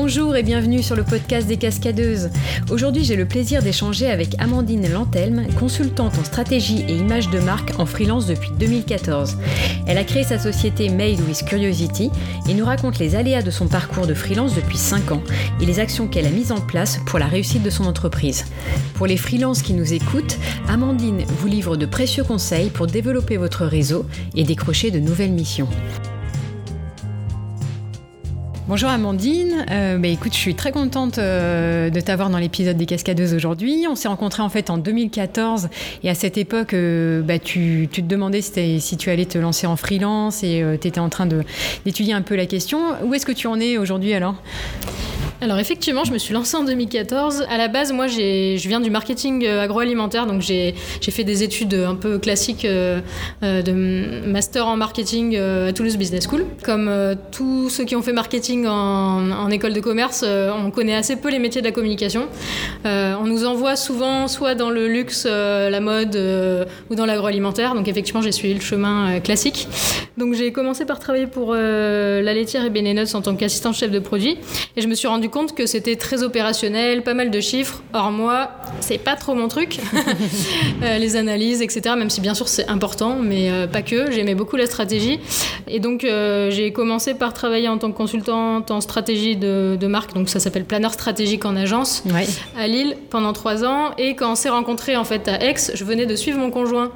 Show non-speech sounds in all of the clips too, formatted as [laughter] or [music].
Bonjour et bienvenue sur le podcast des cascadeuses. Aujourd'hui, j'ai le plaisir d'échanger avec Amandine Lantelme, consultante en stratégie et image de marque en freelance depuis 2014. Elle a créé sa société Made with Curiosity et nous raconte les aléas de son parcours de freelance depuis 5 ans et les actions qu'elle a mises en place pour la réussite de son entreprise. Pour les freelances qui nous écoutent, Amandine vous livre de précieux conseils pour développer votre réseau et décrocher de nouvelles missions. Bonjour Amandine, euh, bah, écoute, je suis très contente euh, de t'avoir dans l'épisode des Cascadeuses aujourd'hui. On s'est rencontrés en fait en 2014 et à cette époque, euh, bah, tu, te demandais si, si, tu allais te lancer en freelance et tu étais en train d'étudier un peu la question. Où est-ce que tu en es aujourd'hui alors? Alors effectivement, je me suis lancée en 2014. À la base, moi, je viens du marketing euh, agroalimentaire, donc j'ai fait des études un peu classiques euh, euh, de master en marketing à Toulouse Business School. Comme tous ceux qui ont fait marketing en, école de commerce, on connaît assez peu les métiers de la communication. on nous envoie souvent soit dans le luxe, la mode ou dans l'agroalimentaire. Donc effectivement, j'ai suivi le chemin classique. Donc j'ai commencé par travailler pour la laitière et Benenuts en tant qu'assistant chef de produit, et je me suis rendu compte que c'était très opérationnel, pas mal de chiffres. Or, moi, c'est pas trop mon truc. [laughs] Euh, les analyses, etc. Même si bien sûr c'est important, mais euh, pas que. J'aimais beaucoup la stratégie. Et donc, euh, j'ai commencé par travailler en tant que consultante en stratégie de, marque. Donc, ça s'appelle planeur stratégique en agence à Lille pendant trois ans. Et quand on s'est rencontrés en fait à Aix, je venais de suivre mon conjoint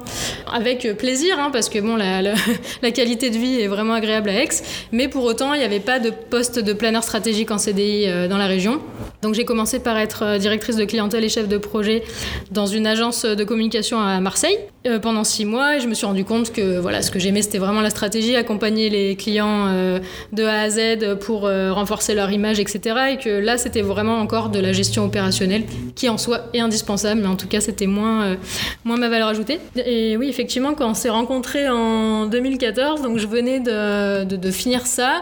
avec plaisir, hein, parce que bon, la, [laughs] la, qualité de vie est vraiment agréable à Aix. Mais pour autant, il n'y avait pas de poste de planeur stratégique en CDI dans la région. Donc j'ai commencé par être euh, directrice de clientèle et chef de projet dans une agence de communication à Marseille euh, pendant six mois et je me suis rendu compte que voilà ce que j'aimais c'était vraiment la stratégie, accompagner les clients euh, de A à Z pour renforcer leur image, etc. Et que là c'était vraiment encore de la gestion opérationnelle qui en soi est indispensable, mais en tout cas c'était moins, moins ma valeur ajoutée. Et oui effectivement quand on s'est rencontrés en 2014, donc je venais de, de, finir ça,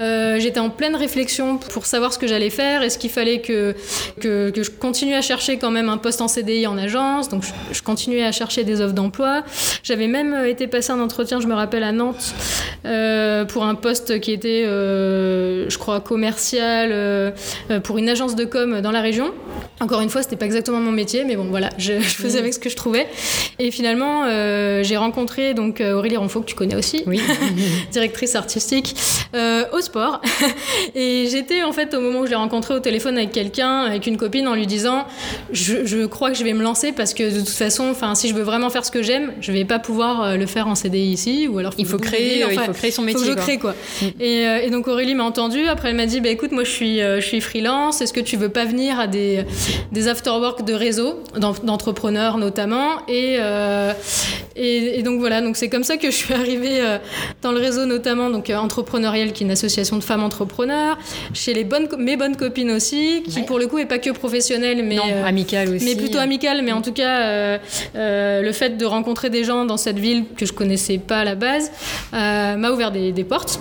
j'étais en pleine réflexion pour savoir ce que j'allais faire, est-ce qu'il fallait que, que, je continue à chercher quand même un poste en CDI en agence, donc je, continuais à chercher des offres d'emploi. J'avais même euh, été passer un entretien, je me rappelle, à Nantes euh, pour un poste qui était, euh, je crois, commercial pour une agence de com dans la région. Encore une fois, c'était pas exactement mon métier, mais bon, voilà, je, faisais avec ce que je trouvais. Et finalement, j'ai rencontré donc Aurélie Ronfaux, que tu connais aussi, oui. [laughs] directrice artistique au sport. [laughs] Et j'étais en fait au moment où je l'ai rencontré au téléphone avec quelqu'un, avec une copine, en lui disant je, crois que je vais me lancer parce que de toute façon, enfin, si je veux vraiment faire ce que j'aime, je vais pas pouvoir euh, le faire en CDI ici, ou alors il faut créer, il faut créer son métier. Faut que je crée quoi. Mm. Euh, et, donc Aurélie m'a entendu. Après, elle m'a dit bah écoute, moi je suis, euh, je suis freelance. Est-ce que tu veux pas venir à des des afterwork de réseau, d'entrepreneurs notamment, et, et, donc voilà. Donc c'est comme ça que je suis arrivée dans le réseau notamment donc entrepreneurial, qui est une association de femmes entrepreneurs, chez les bonnes mes bonnes copines aussi, qui pour le coup est pas que professionnelle, mais non, amicale aussi. Mais plutôt amicale, mais en tout cas, euh, euh, le fait de rencontrer des gens dans cette ville que je connaissais pas à la base euh, m'a ouvert des, des portes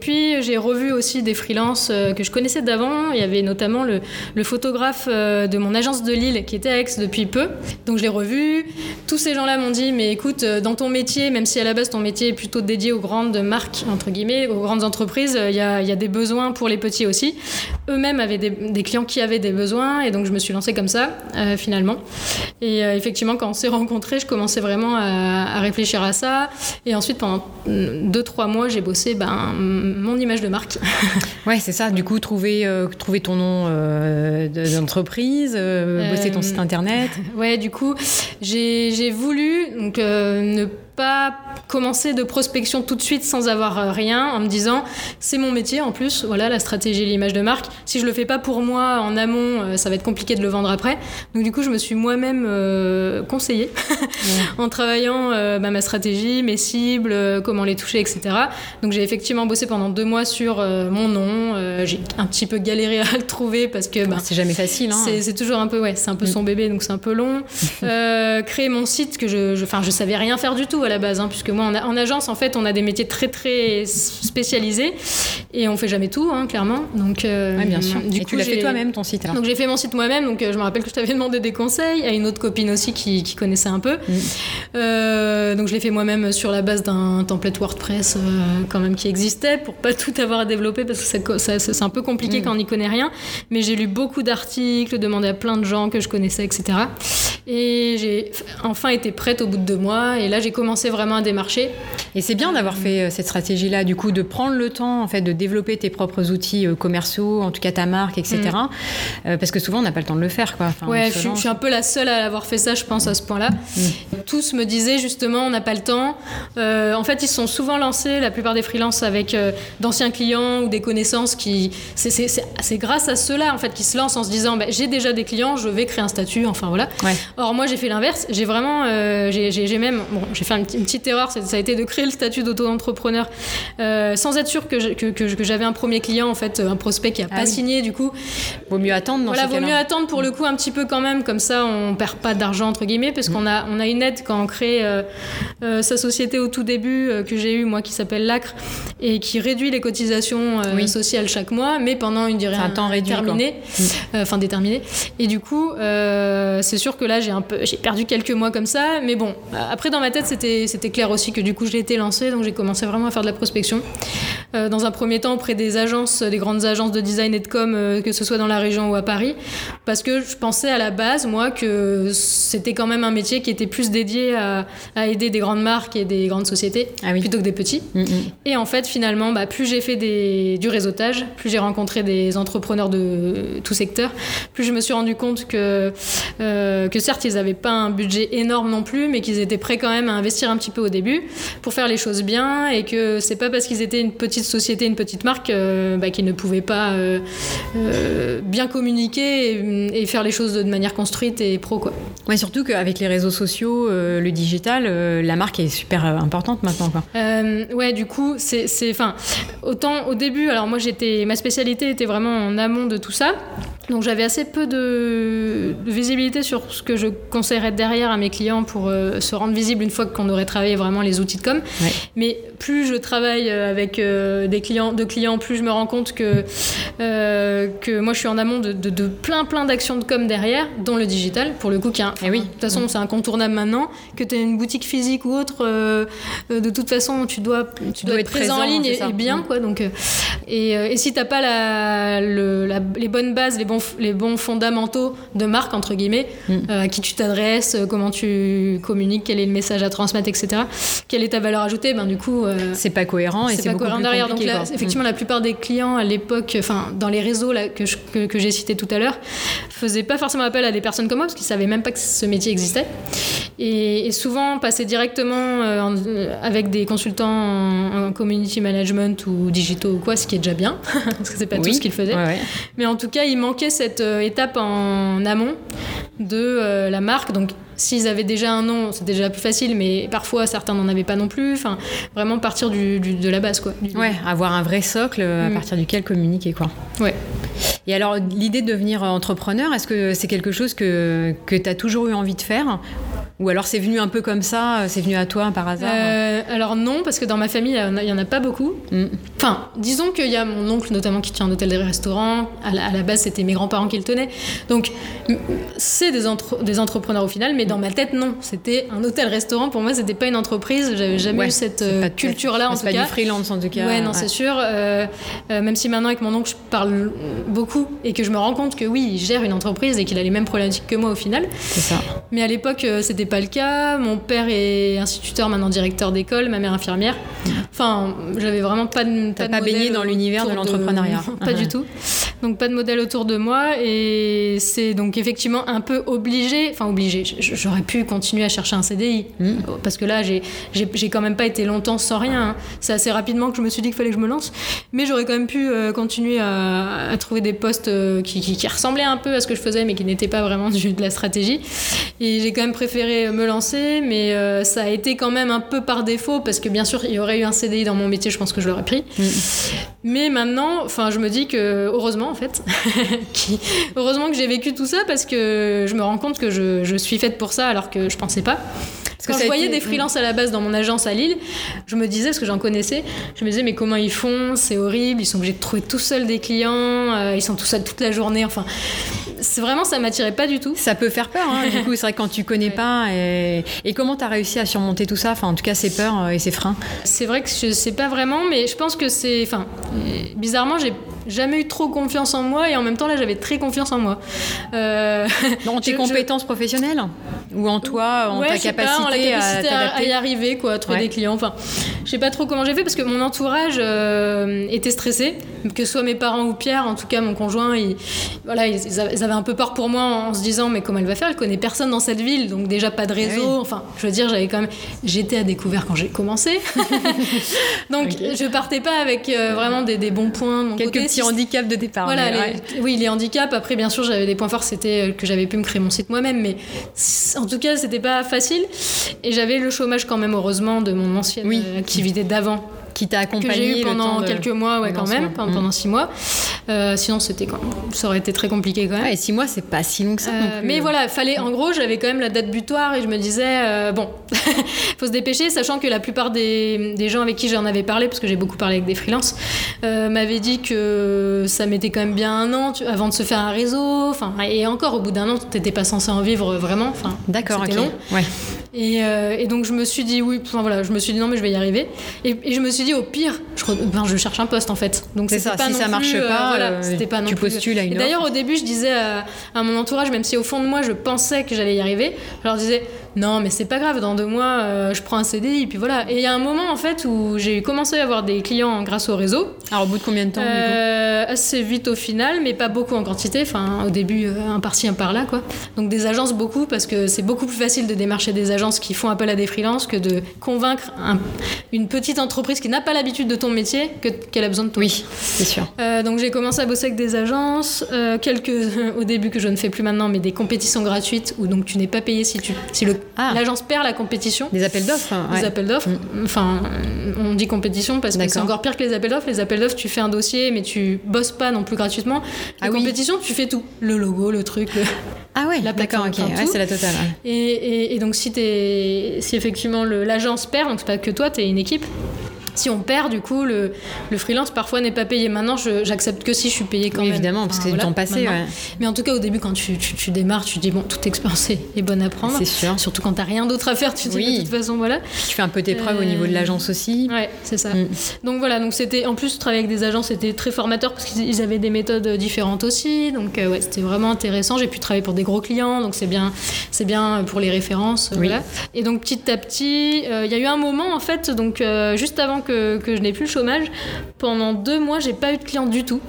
puis j'ai revu aussi des freelances euh, que je connaissais d'avant. Il y avait notamment le, photographe euh, de mon agence de Lille qui était à Aix depuis peu. Donc je l'ai revu. Tous ces gens-là m'ont dit mais écoute, euh, dans ton métier, même si à la base ton métier est plutôt dédié aux grandes marques, entre guillemets, aux grandes entreprises, il y a, des besoins pour les petits aussi. Eux-mêmes avaient des, clients qui avaient des besoins et donc je me suis lancée comme ça finalement. Et effectivement, quand on s'est rencontrés, je commençais vraiment à, à, réfléchir à ça. Et ensuite, pendant 2-3 mois, j'ai bossé ben, mon image de marque. [laughs] ouais, c'est ça. Du coup, trouver, euh, trouver ton nom euh, d'entreprise, euh, bosser ton site internet. [laughs] Ouais, du coup, j'ai voulu donc, ne pas commencer de prospection tout de suite sans avoir euh, rien en me disant c'est mon métier en plus, voilà la stratégie et l'image de marque. Si je le fais pas pour moi en amont, euh, ça va être compliqué de le vendre après. Donc du coup, je me suis moi-même euh, conseillée [laughs] en travaillant bah, ma stratégie, mes cibles, comment les toucher, etc. Donc j'ai effectivement bossé pendant deux mois sur mon nom. j'ai un petit peu galéré à le trouver parce que bah, c'est jamais facile. Hein. C'est toujours un peu ouais, c'est un peu son bébé donc c'est un peu long. [laughs] créer mon site que je, enfin je, je savais rien faire du tout tout à la base, hein, puisque moi, en, agence, en fait, on a des métiers très, très spécialisés et on fait jamais tout, hein, clairement. Donc, euh, bien sûr. Du et coup, tu l'as fait toi-même, ton site. Donc, j'ai fait mon site moi-même. Donc, je me rappelle que je t'avais [laughs] demandé des conseils à une autre copine aussi qui, qui connaissait un peu. Mm. donc, je l'ai fait moi-même sur la base d'un template WordPress quand même qui existait pour pas tout avoir à développer parce que c'est un peu compliqué mm. quand on n'y connaît rien. Mais j'ai lu beaucoup d'articles, demandé à plein de gens que je connaissais, etc. Et j'ai enfin été prête au bout de deux mois. Et là, j'ai commencé vraiment à démarcher. Et c'est bien d'avoir fait euh, cette stratégie-là, du coup, de prendre le temps, en fait, de développer tes propres outils euh, commerciaux, en tout cas ta marque, etc. Mm. Euh, parce que souvent, on n'a pas le temps de le faire, quoi. ouais, je, suis un peu la seule à avoir fait ça, je pense, à ce point-là. Mm. Tous me disaient, justement, on n'a pas le temps. en fait, ils sont souvent lancés, la plupart des freelances, avec d'anciens clients ou des connaissances qui. C'est grâce à ceux-là, en fait, qui se lancent en se disant, bah, j'ai déjà des clients, je vais créer un statut, enfin voilà. Or, moi, j'ai fait l'inverse. J'ai vraiment. j'ai même. Bon, j'ai fait une, petite erreur, ça a été de créer le statut d'auto-entrepreneur euh, sans être sûr que, j'avais un premier client, en fait, un prospect qui n'a ah pas signé, du coup. Vaut mieux attendre dans Voilà, vaut mieux attendre pour le coup un petit peu quand même, comme ça on perd pas d'argent, entre guillemets, parce qu'on a, on a une aide quand on crée euh, euh, sa société au tout début, que j'ai eu, moi, qui s'appelle l'ACRE, et qui réduit les cotisations sociales chaque mois, mais pendant une durée un temps réduit, terminée, enfin déterminée. Et du coup, c'est sûr que là, j'ai un peu, j'ai perdu quelques mois comme ça, mais bon, après dans ma tête, c'était, c'était clair aussi que du coup, j'ai été lancée, donc j'ai commencé vraiment à faire de la prospection. Euh, dans un premier temps, auprès des agences, des grandes agences de design et de com, euh, que ce soit dans la région ou à Paris, parce que je pensais à la base, moi, que c'était quand même un métier qui était plus dédié à, aider des grandes marques et des grandes sociétés ah plutôt que des petits. Mm, mm. Et en fait, finalement, bah, plus j'ai fait des, du réseautage, plus j'ai rencontré des entrepreneurs de tout secteur, plus je me suis rendu compte que, euh, que certes, ils n'avaient pas un budget énorme non plus, mais qu'ils étaient prêts quand même à investir un petit peu au début pour faire les choses bien et que c'est pas parce qu'ils étaient une petite société, une petite marque, euh, bah, qu'ils ne pouvaient pas euh, euh, bien communiquer et, faire les choses de manière construite et pro. Quoi. Ouais, surtout qu'avec les réseaux sociaux, le digital, la marque est super importante maintenant. Quoi. ouais, du coup, c'est. Enfin, autant au début, alors moi, j'étais ma spécialité était vraiment en amont de tout ça. Donc j'avais assez peu de, visibilité sur ce que je conseillerais derrière à mes clients pour euh, se rendre visible une fois qu'on aurait travaillé vraiment les outils de com. Mais plus je travaille euh, avec euh, des clients, de clients, plus je me rends compte que, que moi je suis en amont de, de, plein plein d'actions de com derrière, dont le digital, pour le coup. Qui eh oui. De toute façon, c'est incontournable maintenant. Que tu aies une boutique physique ou autre, de toute façon, tu dois, tu, dois, être présent, en ligne et, bien. Mm. Quoi, donc, et, et si tu n'as pas la, les bonnes bases, les bons les bons fondamentaux de marque, entre guillemets, mm. euh, à qui tu t'adresses, euh, comment tu communiques, quel est le message à transmettre, etc. Quelle est ta valeur ajoutée? Ben, Du coup. Euh, c'est pas cohérent et c'est pas cohérent derrière. Donc, effectivement, la plupart des clients à l'époque, enfin, dans les réseaux là, que, que, j'ai cités tout à l'heure, faisaient pas forcément appel à des personnes comme moi parce qu'ils savaient même pas que ce métier existait. Et, souvent, passer directement avec des consultants en, community management ou digitaux ou quoi, ce qui est déjà bien, [laughs] parce que c'est pas tout ce qu'ils faisaient. Mais en tout cas, il manquait cette euh, étape en amont de euh, la marque. Donc, s'ils avaient déjà un nom, c'était déjà plus facile, mais parfois certains n'en avaient pas non plus. Enfin, vraiment partir du, de la base, quoi. ouais, avoir un vrai socle à mm. partir duquel communiquer, quoi. Ouais. Et alors, l'idée de devenir entrepreneur, est-ce que c'est quelque chose que, que tu as toujours eu envie de faire ou alors c'est venu un peu comme ça, c'est venu à toi par hasard euh, Alors non, parce que dans ma famille, il n'y en, a pas beaucoup. Mm. Enfin, disons qu'il y a mon oncle notamment qui tient un hôtel et restaurant. À la, à la base, c'était mes grands-parents qui le tenaient. Donc, c'est des, des entrepreneurs au final, mais dans ma tête, non. C'était un hôtel-restaurant. Pour moi, c'était pas une entreprise. J'avais jamais eu cette euh, culture-là, en tout cas. pas du freelance, en tout cas. Ouais, non, c'est sûr. Euh, même si maintenant, avec mon oncle, je parle beaucoup et que je me rends compte que oui, il gère une entreprise et qu'il a les mêmes problématiques que moi au final. C'est ça. Mais à l'époque, c'était pas le cas. Mon père est instituteur, maintenant directeur d'école, ma mère infirmière. Enfin, j'avais vraiment pas de. Pas, pas baigné dans l'univers de l'entrepreneuriat. pas du tout. Donc pas de modèle autour de moi et c'est donc effectivement un peu obligé, enfin obligé, j'aurais pu continuer à chercher un CDI mm. parce que là j'ai quand même pas été longtemps sans rien. Hein. C'est assez rapidement que je me suis dit qu'il fallait que je me lance, mais j'aurais quand même pu euh, continuer à, trouver des postes euh, qui, qui, ressemblaient un peu à ce que je faisais mais qui n'étaient pas vraiment du, de la stratégie. Et j'ai quand même préféré me lancer, mais euh, ça a été quand même un peu par défaut parce que bien sûr il y aurait eu un CDI dans mon métier, je pense que je l'aurais pris. Mm. Mais maintenant, enfin je me dis que heureusement en fait. [laughs] Heureusement que j'ai vécu tout ça parce que je me rends compte que je, je, suis faite pour ça alors que je pensais pas. Quand je voyais des freelances à la base dans mon agence à Lille, je me disais, parce que j'en connaissais, je me disais, mais comment ils font? C'est horrible, ils sont obligés de trouver tout seuls des clients, euh, ils sont tout seuls toute la journée. Enfin, c'est vraiment, ça m'attirait pas du tout. Ça peut faire peur, hein, du coup, c'est vrai que quand tu connais [laughs] pas. Et, et comment tu as réussi à surmonter tout ça? Enfin, en tout cas, ces peurs euh, et ces freins C'est vrai que je sais pas vraiment, mais je pense que c'est. Enfin, bizarrement, j'ai jamais eu trop confiance en moi et en même temps là j'avais très confiance en moi. Euh, dans [laughs] tes compétences professionnelles ou en toi, en ta capacité, la capacité à, y arriver, quoi, à trouver des clients. Enfin, je sais pas trop comment j'ai fait parce que mon entourage euh, était stressé, que ce soit mes parents ou Pierre, en tout cas mon conjoint, ils, voilà, ils, avaient un peu peur pour moi en se disant mais comment elle va faire? Elle connaît personne dans cette ville, donc déjà pas de ah réseau. Enfin, je veux dire, j'avais quand même, j'étais à découvert quand j'ai commencé, [laughs] donc je partais pas avec euh, vraiment des, bons points. Mon Quelques petits handicaps de départ. Voilà, oui, les handicaps. Après, bien sûr, j'avais des points forts, c'était que j'avais pu me créer mon site moi-même, mais en tout cas, c'était pas facile. Et j'avais le chômage quand même, heureusement, de mon ancienne activité d'avant qui t'a accompagné que j'ai eu pendant quelques mois ouais quand même pendant, mm. six mois. Euh, sinon c'était quand ça aurait été très compliqué quand même. Et six mois c'est pas si long que ça euh, mais voilà fallait en gros j'avais quand même la date butoir et je me disais euh, bon [laughs] faut se dépêcher sachant que la plupart des, des gens avec qui j'en avais parlé parce que j'ai beaucoup parlé avec des freelances m'avaient dit que ça mettait quand même bien un an avant de se faire un réseau enfin et encore au bout d'un an t'étais pas censé en vivre vraiment enfin d'accord ok. long. ouais. Et, et, donc je me suis dit oui enfin voilà je me suis dit non mais je vais y arriver. Et, et je me suis dit au pire, je, ben, je cherche un poste en fait. Donc c'est ça, pas si ça marche euh, pas, euh, c'était pas non tu postules à une D'ailleurs au début je disais à, mon entourage, même si au fond de moi je pensais que j'allais y arriver, je leur disais non mais c'est pas grave, dans deux mois euh, je prends un CDI, puis voilà. Et il y a un moment en fait où j'ai commencé à avoir des clients grâce au réseau. Alors au bout de combien de temps Assez vite au final, mais pas beaucoup en quantité. Enfin au début un par-ci un par-là quoi. Donc des agences beaucoup parce que c'est beaucoup plus facile de démarcher des agences qui font appel à des freelances que de convaincre une petite entreprise qui n'a pas l'habitude de ton métier qu'elle a besoin de toi. Oui, c'est sûr. Euh, donc j'ai commencé à bosser avec des agences, euh, quelques [laughs] au début que je ne fais plus maintenant, mais des compétitions gratuites où donc tu n'es pas payé si tu si le ah. l'agence perd la compétition. Des appels d'offres. Hein, des appels d'offres. Mm. Enfin, on dit compétition parce que c'est encore pire que les appels d'offres. Les appels d'offres, tu fais un dossier, mais tu bosses pas non plus gratuitement. La ah compétition, tu fais tout. Le logo, le truc, le... [laughs] Ah ouais, la d'accord, ok, ouais, c'est la totale. Et, et, donc si, es, si effectivement l'agence perd, donc c'est pas que toi, tu es une équipe, si on perd, du coup, le, le freelance parfois n'est pas payé. Maintenant, j'accepte que si je suis payé quand oui, même. Évidemment, parce que c'est du temps passé. Mais en tout cas, au début, quand tu, tu, démarres, tu dis bon, toute expérience est bonne à prendre. C'est sûr. Surtout quand t'as rien d'autre à faire, tu dis de toute façon, voilà. Tu fais un peu tes preuves au niveau de l'agence aussi. Ouais, c'est ça. Mm. Donc voilà, donc c'était en plus travailler avec des agences, c'était très formateur parce qu'ils avaient des méthodes différentes aussi. Donc euh, ouais, c'était vraiment intéressant. J'ai pu travailler pour des gros clients, donc c'est bien, c'est bien pour les références. Voilà. Et donc petit à petit, euh, il y a eu un moment en fait, donc euh, juste avant que, je n'ai plus chômage. Pendant deux mois, j'ai pas eu de clients du tout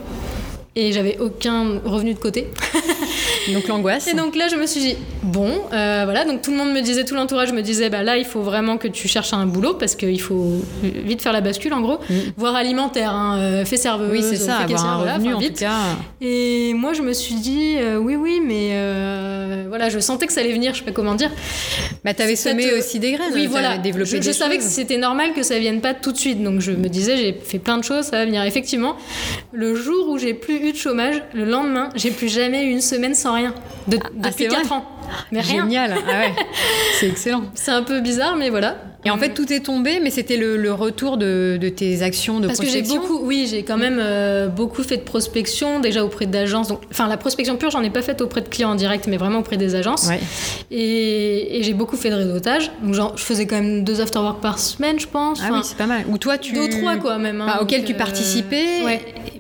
et j'avais aucun revenu de côté. [laughs] donc l'angoisse. Et donc là, je me suis dit, bon, euh, voilà, donc tout le monde me disait, tout l'entourage me disait, bah là, il faut vraiment que tu cherches un boulot parce qu'il faut vite faire la bascule, en gros, mm. voire alimentaire, hein, euh, fait serveuse, oui, c'est ça, avoir un revenu, en tout cas. Et moi, je me suis dit, euh, oui, oui, mais voilà, je sentais que ça allait venir, je sais pas comment dire. Bah, t'avais semé aussi des graines, oui, voilà. développé je, je savais que c'était normal que ça vienne pas tout de suite, donc je me disais, j'ai fait plein de choses, ça va venir. Effectivement, le jour où j'ai plus eu de chômage, le lendemain, j'ai plus jamais eu une semaine sans rien. De, ah, depuis 4 ans. Mais rien. Génial, ah ouais. [laughs] c'est excellent. C'est un peu bizarre, mais voilà. Et en fait, tout est tombé, mais c'était le, retour de, tes actions de prospection. Parce que j'ai beaucoup, oui, j'ai quand même euh, beaucoup fait de prospection, déjà auprès d'agences. enfin, la prospection pure, j'en ai pas faite auprès de clients en direct, mais vraiment auprès des agences. Et, j'ai beaucoup fait de réseautage. Donc, genre, je faisais quand même deux afterwork par semaine, je pense. Ah oui, c'est pas mal. Ou toi, tu. Deux, trois, quoi, même. Hein, auquel tu euh, participais,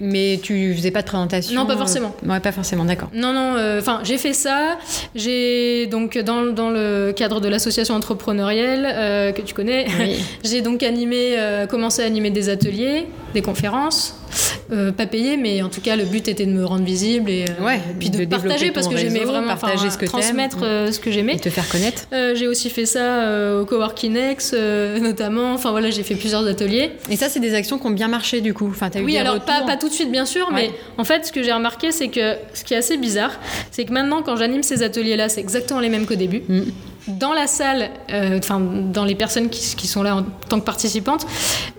mais tu faisais pas de présentation. Non, pas forcément. Ouais, pas forcément, d'accord. Non, non, euh, enfin, j'ai fait ça. J'ai, donc, dans, dans, le cadre de l'association entrepreneuriale que tu connais. [laughs] j'ai donc animé, euh, commencé à animer des ateliers, des conférences, euh, pas payé, mais en tout cas le but était de me rendre visible et euh, ouais, puis de, partager parce que j'aimais vraiment partager ce que transmettre ce que j'aimais et te faire connaître. j'ai aussi fait ça au Coworking X [laughs] notamment. Enfin voilà, j'ai fait plusieurs ateliers. Et ça, c'est des actions qui ont bien marché du coup. Enfin, as eu oui, alors pas, pas, tout de suite bien sûr, mais en fait, ce que j'ai remarqué, c'est que ce qui est assez bizarre, c'est que maintenant quand j'anime ces ateliers-là, c'est exactement les mêmes qu'au début. Mm. Dans la salle, euh, enfin dans les personnes qui, qui, sont là en tant que participantes,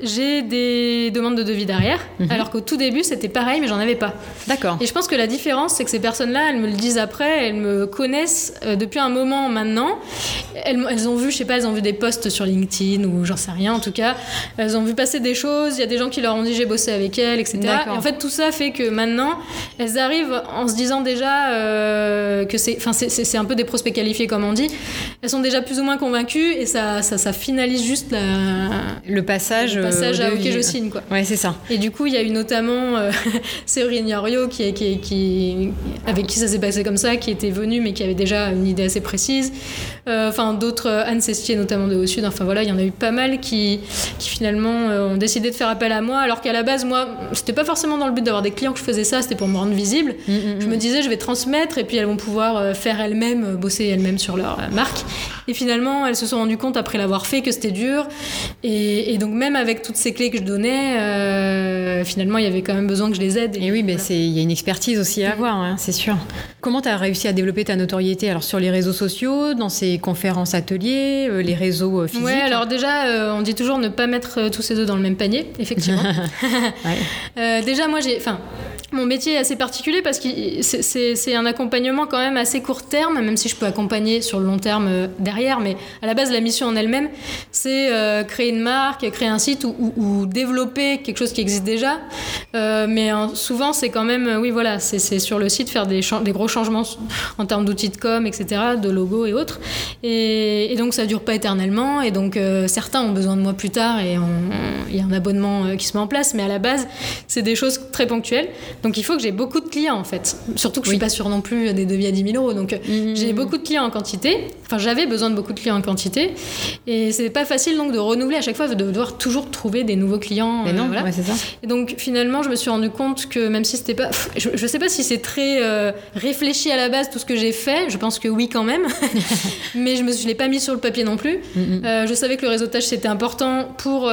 j'ai des demandes de devis derrière, mhm. alors qu'au tout début c'était pareil, mais j'en avais pas. D'accord. Et je pense que la différence, c'est que ces personnes-là, elles me le disent après, elles me connaissent euh, depuis un moment maintenant. Elles, elles, ont vu, je sais pas, elles ont vu des posts sur LinkedIn ou j'en sais rien en tout cas. Elles ont vu passer des choses. Il y a des gens qui leur ont dit j'ai bossé avec elles, etc. Et en fait, tout ça fait que maintenant, elles arrivent en se disant déjà euh, que c'est, enfin, c'est un peu des prospects qualifiés comme on dit. Elles sont déjà plus ou moins convaincues et ça, ça, ça finalise juste la, le passage, le passage à OK, je signe quoi. Ouais, c'est ça. Et du coup, il y a eu notamment euh, [laughs] Séverine Yorio qui, qui, qui, avec qui ça s'est passé comme ça, qui était venue mais qui avait déjà une idée assez précise. Euh, enfin, d'autres, Anne Sestier notamment de Haut Sud. Enfin voilà, il y en a eu pas mal qui, qui finalement ont décidé de faire appel à moi, alors qu'à la base, moi, c'était pas forcément dans le but d'avoir des clients que je faisais ça, c'était pour me rendre visible. Mm, mm, je me mm. disais, je vais transmettre et puis elles vont pouvoir euh, faire elles-mêmes, euh, bosser elles-mêmes sur leur euh, marque. Et finalement, elles se sont rendues compte après l'avoir fait que c'était dur. Et, donc, même avec toutes ces clés que je donnais, finalement, il y avait quand même besoin que je les aide. Et, oui, il y a une expertise aussi à avoir, hein, c'est sûr. Comment tu as réussi à développer ta notoriété Alors, sur les réseaux sociaux, dans ces conférences, ateliers, les réseaux physiques Ouais, alors déjà, on dit toujours ne pas mettre tous ses œufs dans le même panier, effectivement. [laughs] [laughs] euh, déjà, moi, j'ai. Enfin, mon métier est assez particulier parce que c'est un accompagnement quand même assez court terme, même si je peux accompagner sur le long terme euh, derrière. Mais à la base, la mission en elle-même, c'est euh, créer une marque, créer un site ou, développer quelque chose qui existe déjà. Euh, mais souvent, c'est quand même, oui, voilà, c'est sur le site faire des, gros changements en termes d'outils de com, etc., de logos et autres. Et, donc, ça dure pas éternellement. Et donc, certains ont besoin de moi plus tard et il y a un abonnement qui se met en place. Mais à la base, c'est des choses très ponctuelles. Donc il faut que j'ai beaucoup de clients en fait. Surtout que je suis pas sûre non plus des devis à 10 000 euros. Donc mmh. j'ai beaucoup de clients en quantité. Enfin j'avais besoin de beaucoup de clients en quantité. Et c'est pas facile donc de renouveler à chaque fois, de devoir toujours trouver des nouveaux clients. Mais non, euh, c'est ça. Et donc finalement je me suis rendu compte que même si c'était pas... Je, je, sais pas si c'est très euh, réfléchi à la base tout ce que j'ai fait. Je pense que oui quand même. [laughs] Mais je me je l'ai pas mis sur le papier non plus. Mmh. Euh, je savais que le réseautage c'était important pour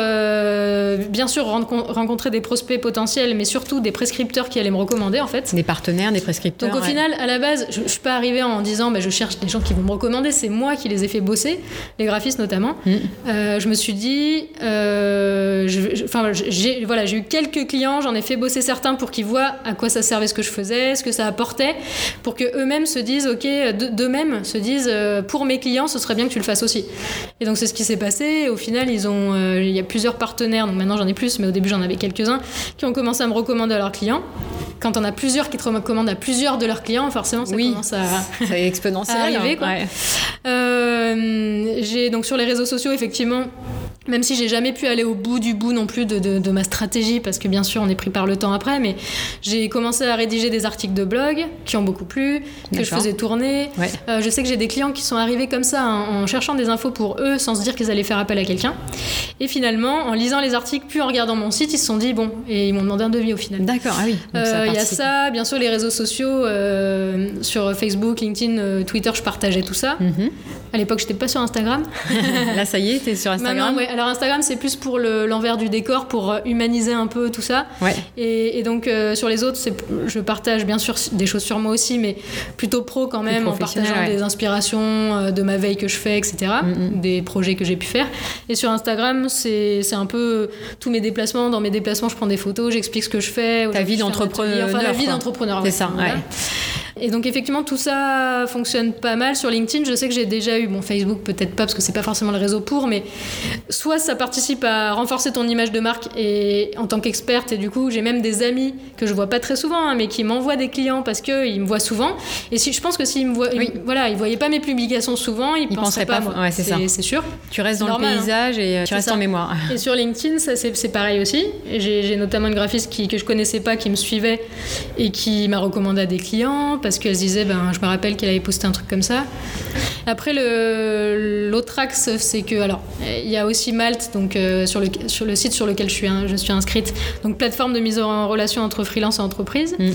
bien sûr rencontrer des prospects potentiels mais surtout des prescripteurs qui allait me recommander en fait. Des partenaires, des prescripteurs. Donc au final, à la base, je, ne suis pas arrivée en disant bah, je cherche des gens qui vont me recommander, c'est moi qui les ai fait bosser, les graphistes notamment. Mm. Euh, je me suis dit, euh, j'ai voilà, j'ai eu quelques clients, j'en ai fait bosser certains pour qu'ils voient à quoi ça servait ce que je faisais, ce que ça apportait, pour que eux-mêmes se disent ok, d'eux-mêmes se disent euh, pour mes clients, ce serait bien que tu le fasses aussi. Et donc c'est ce qui s'est passé. Au final, ils ont, il y a plusieurs partenaires, donc maintenant j'en ai plus, mais au début j'en avais quelques-uns qui ont commencé à me recommander à leurs clients quand on a plusieurs qui te recommandent à plusieurs de leurs clients, forcément, ça commence à, [laughs] exponentiel, [laughs] arriver. Quoi. Euh, j'ai donc sur les réseaux sociaux, effectivement, même si j'ai jamais pu aller au bout du bout non plus de, de, ma stratégie, parce que bien sûr on est pris par le temps après, mais j'ai commencé à rédiger des articles de blog qui ont beaucoup plu, que je faisais tourner. Euh, je sais que j'ai des clients qui sont arrivés comme ça en, cherchant des infos pour eux sans se dire qu'ils allaient faire appel à quelqu'un. Et finalement, en lisant les articles, puis en regardant mon site, ils se sont dit bon, et ils m'ont demandé un devis au final. D'accord, ah oui. Euh, il y a ça, bien sûr les réseaux sociaux, euh, sur Facebook, LinkedIn, Twitter, je partageais tout ça. Mhm. À l'époque, j'étais pas sur Instagram. [laughs] Là, ça y est, t'es sur Instagram. ouais. Alors Instagram, c'est plus pour l'envers du décor, pour euh, humaniser un peu tout ça. Ouais. Et, donc euh, sur les autres, je partage bien sûr des choses sur moi aussi, mais plutôt pro quand même, en partageant des inspirations euh, de ma veille que je fais, etc. Mm, mm. Des projets que j'ai pu faire. Et sur Instagram, c'est un peu tous mes déplacements. Dans mes déplacements, je prends des photos, j'explique ce que je fais. Ta vie d'entrepreneur. Enfin, la vie d'entrepreneur. C'est ça, ouais. Et donc effectivement tout ça fonctionne pas mal sur LinkedIn. Je sais que j'ai déjà eu bon Facebook peut-être pas parce que c'est pas forcément le réseau pour, mais soit ça participe à renforcer ton image de marque et en tant qu'experte et du coup j'ai même des amis que je vois pas très souvent hein, mais qui m'envoient des clients parce que ils me voient souvent. Et si je pense que s'ils me voient, voilà ils voyaient pas mes publications souvent, ils, penseraient, pas, moi. Ouais, c'est ça. C'est sûr. Tu restes dans le hein. paysage et euh, tu restes en mémoire. Et sur LinkedIn c'est pareil aussi. J'ai notamment une graphiste qui, que je connaissais pas qui me suivait et qui m'a recommandé à des clients parce qu'elle se disait, ben, je me rappelle qu'elle avait posté un truc comme ça. Après, l'autre axe, c'est que, alors, il y a aussi Malte, donc euh, sur, le, sur le site sur lequel je suis, je suis inscrite, donc plateforme de mise en relation entre freelance et entreprise. Mm, mm.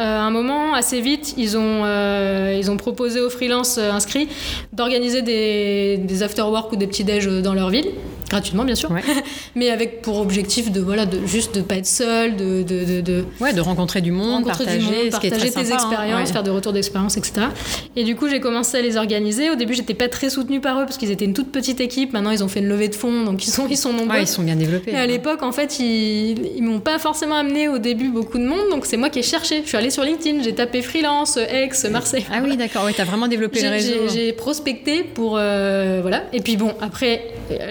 Euh, à un moment, assez vite, ils ont, euh, ils ont proposé aux freelances inscrits d'organiser des, des after-work ou des petits déj dans leur ville. Gratuitement bien sûr, [laughs] mais avec pour objectif de voilà de juste de pas être seul, de de, de, de ouais de rencontrer du monde, rencontrer partager, du monde, partager tes sympa, hein. expériences, Ouais. faire des retours d'expérience, etc. Et du coup j'ai commencé à les organiser. Au début j'étais pas très soutenue par eux parce qu'ils étaient une toute petite équipe. Maintenant ils ont fait une levée de fonds donc ils sont ils sont nombreux. Ouais, ils sont bien développés. Et à l'époque, en fait, ils, ils m'ont pas forcément amené au début beaucoup de monde, donc c'est moi qui ai cherché. Je suis allée sur LinkedIn, j'ai tapé freelance, ex, Marseille. Ah oui, d'accord. Ouais, t'as vraiment développé le réseau. J'ai j'ai prospecté pour euh, voilà. Et puis bon, après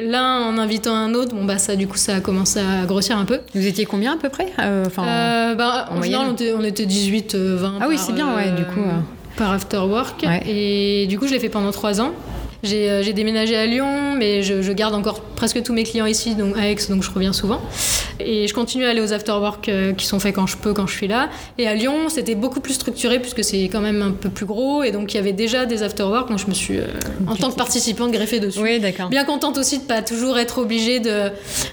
l'un en invitant un autre, bon bah ça du coup ça a commencé à grossir un peu. Vous étiez combien à peu près Euh, Enfin, Euh, bah, en en général, on était, on était 18, euh, 20. Ah oui, c'est bien, ouais, du coup, euh. Par after work. Ouais. Et du coup, je l'ai fait pendant trois ans. J'ai euh, j'ai déménagé à Lyon, mais je, je garde encore presque tous mes clients ici, donc à Aix, donc je reviens souvent. Et je continue à aller aux after-work euh, qui sont faits quand je peux, quand je suis là. Et à Lyon, c'était beaucoup plus structuré puisque c'est quand même un peu plus gros, et donc il y avait déjà des after-work, donc je me suis, euh, en tant que participante, greffée dessus. oui, d'accord. Bien contente aussi de pas toujours être obligée de-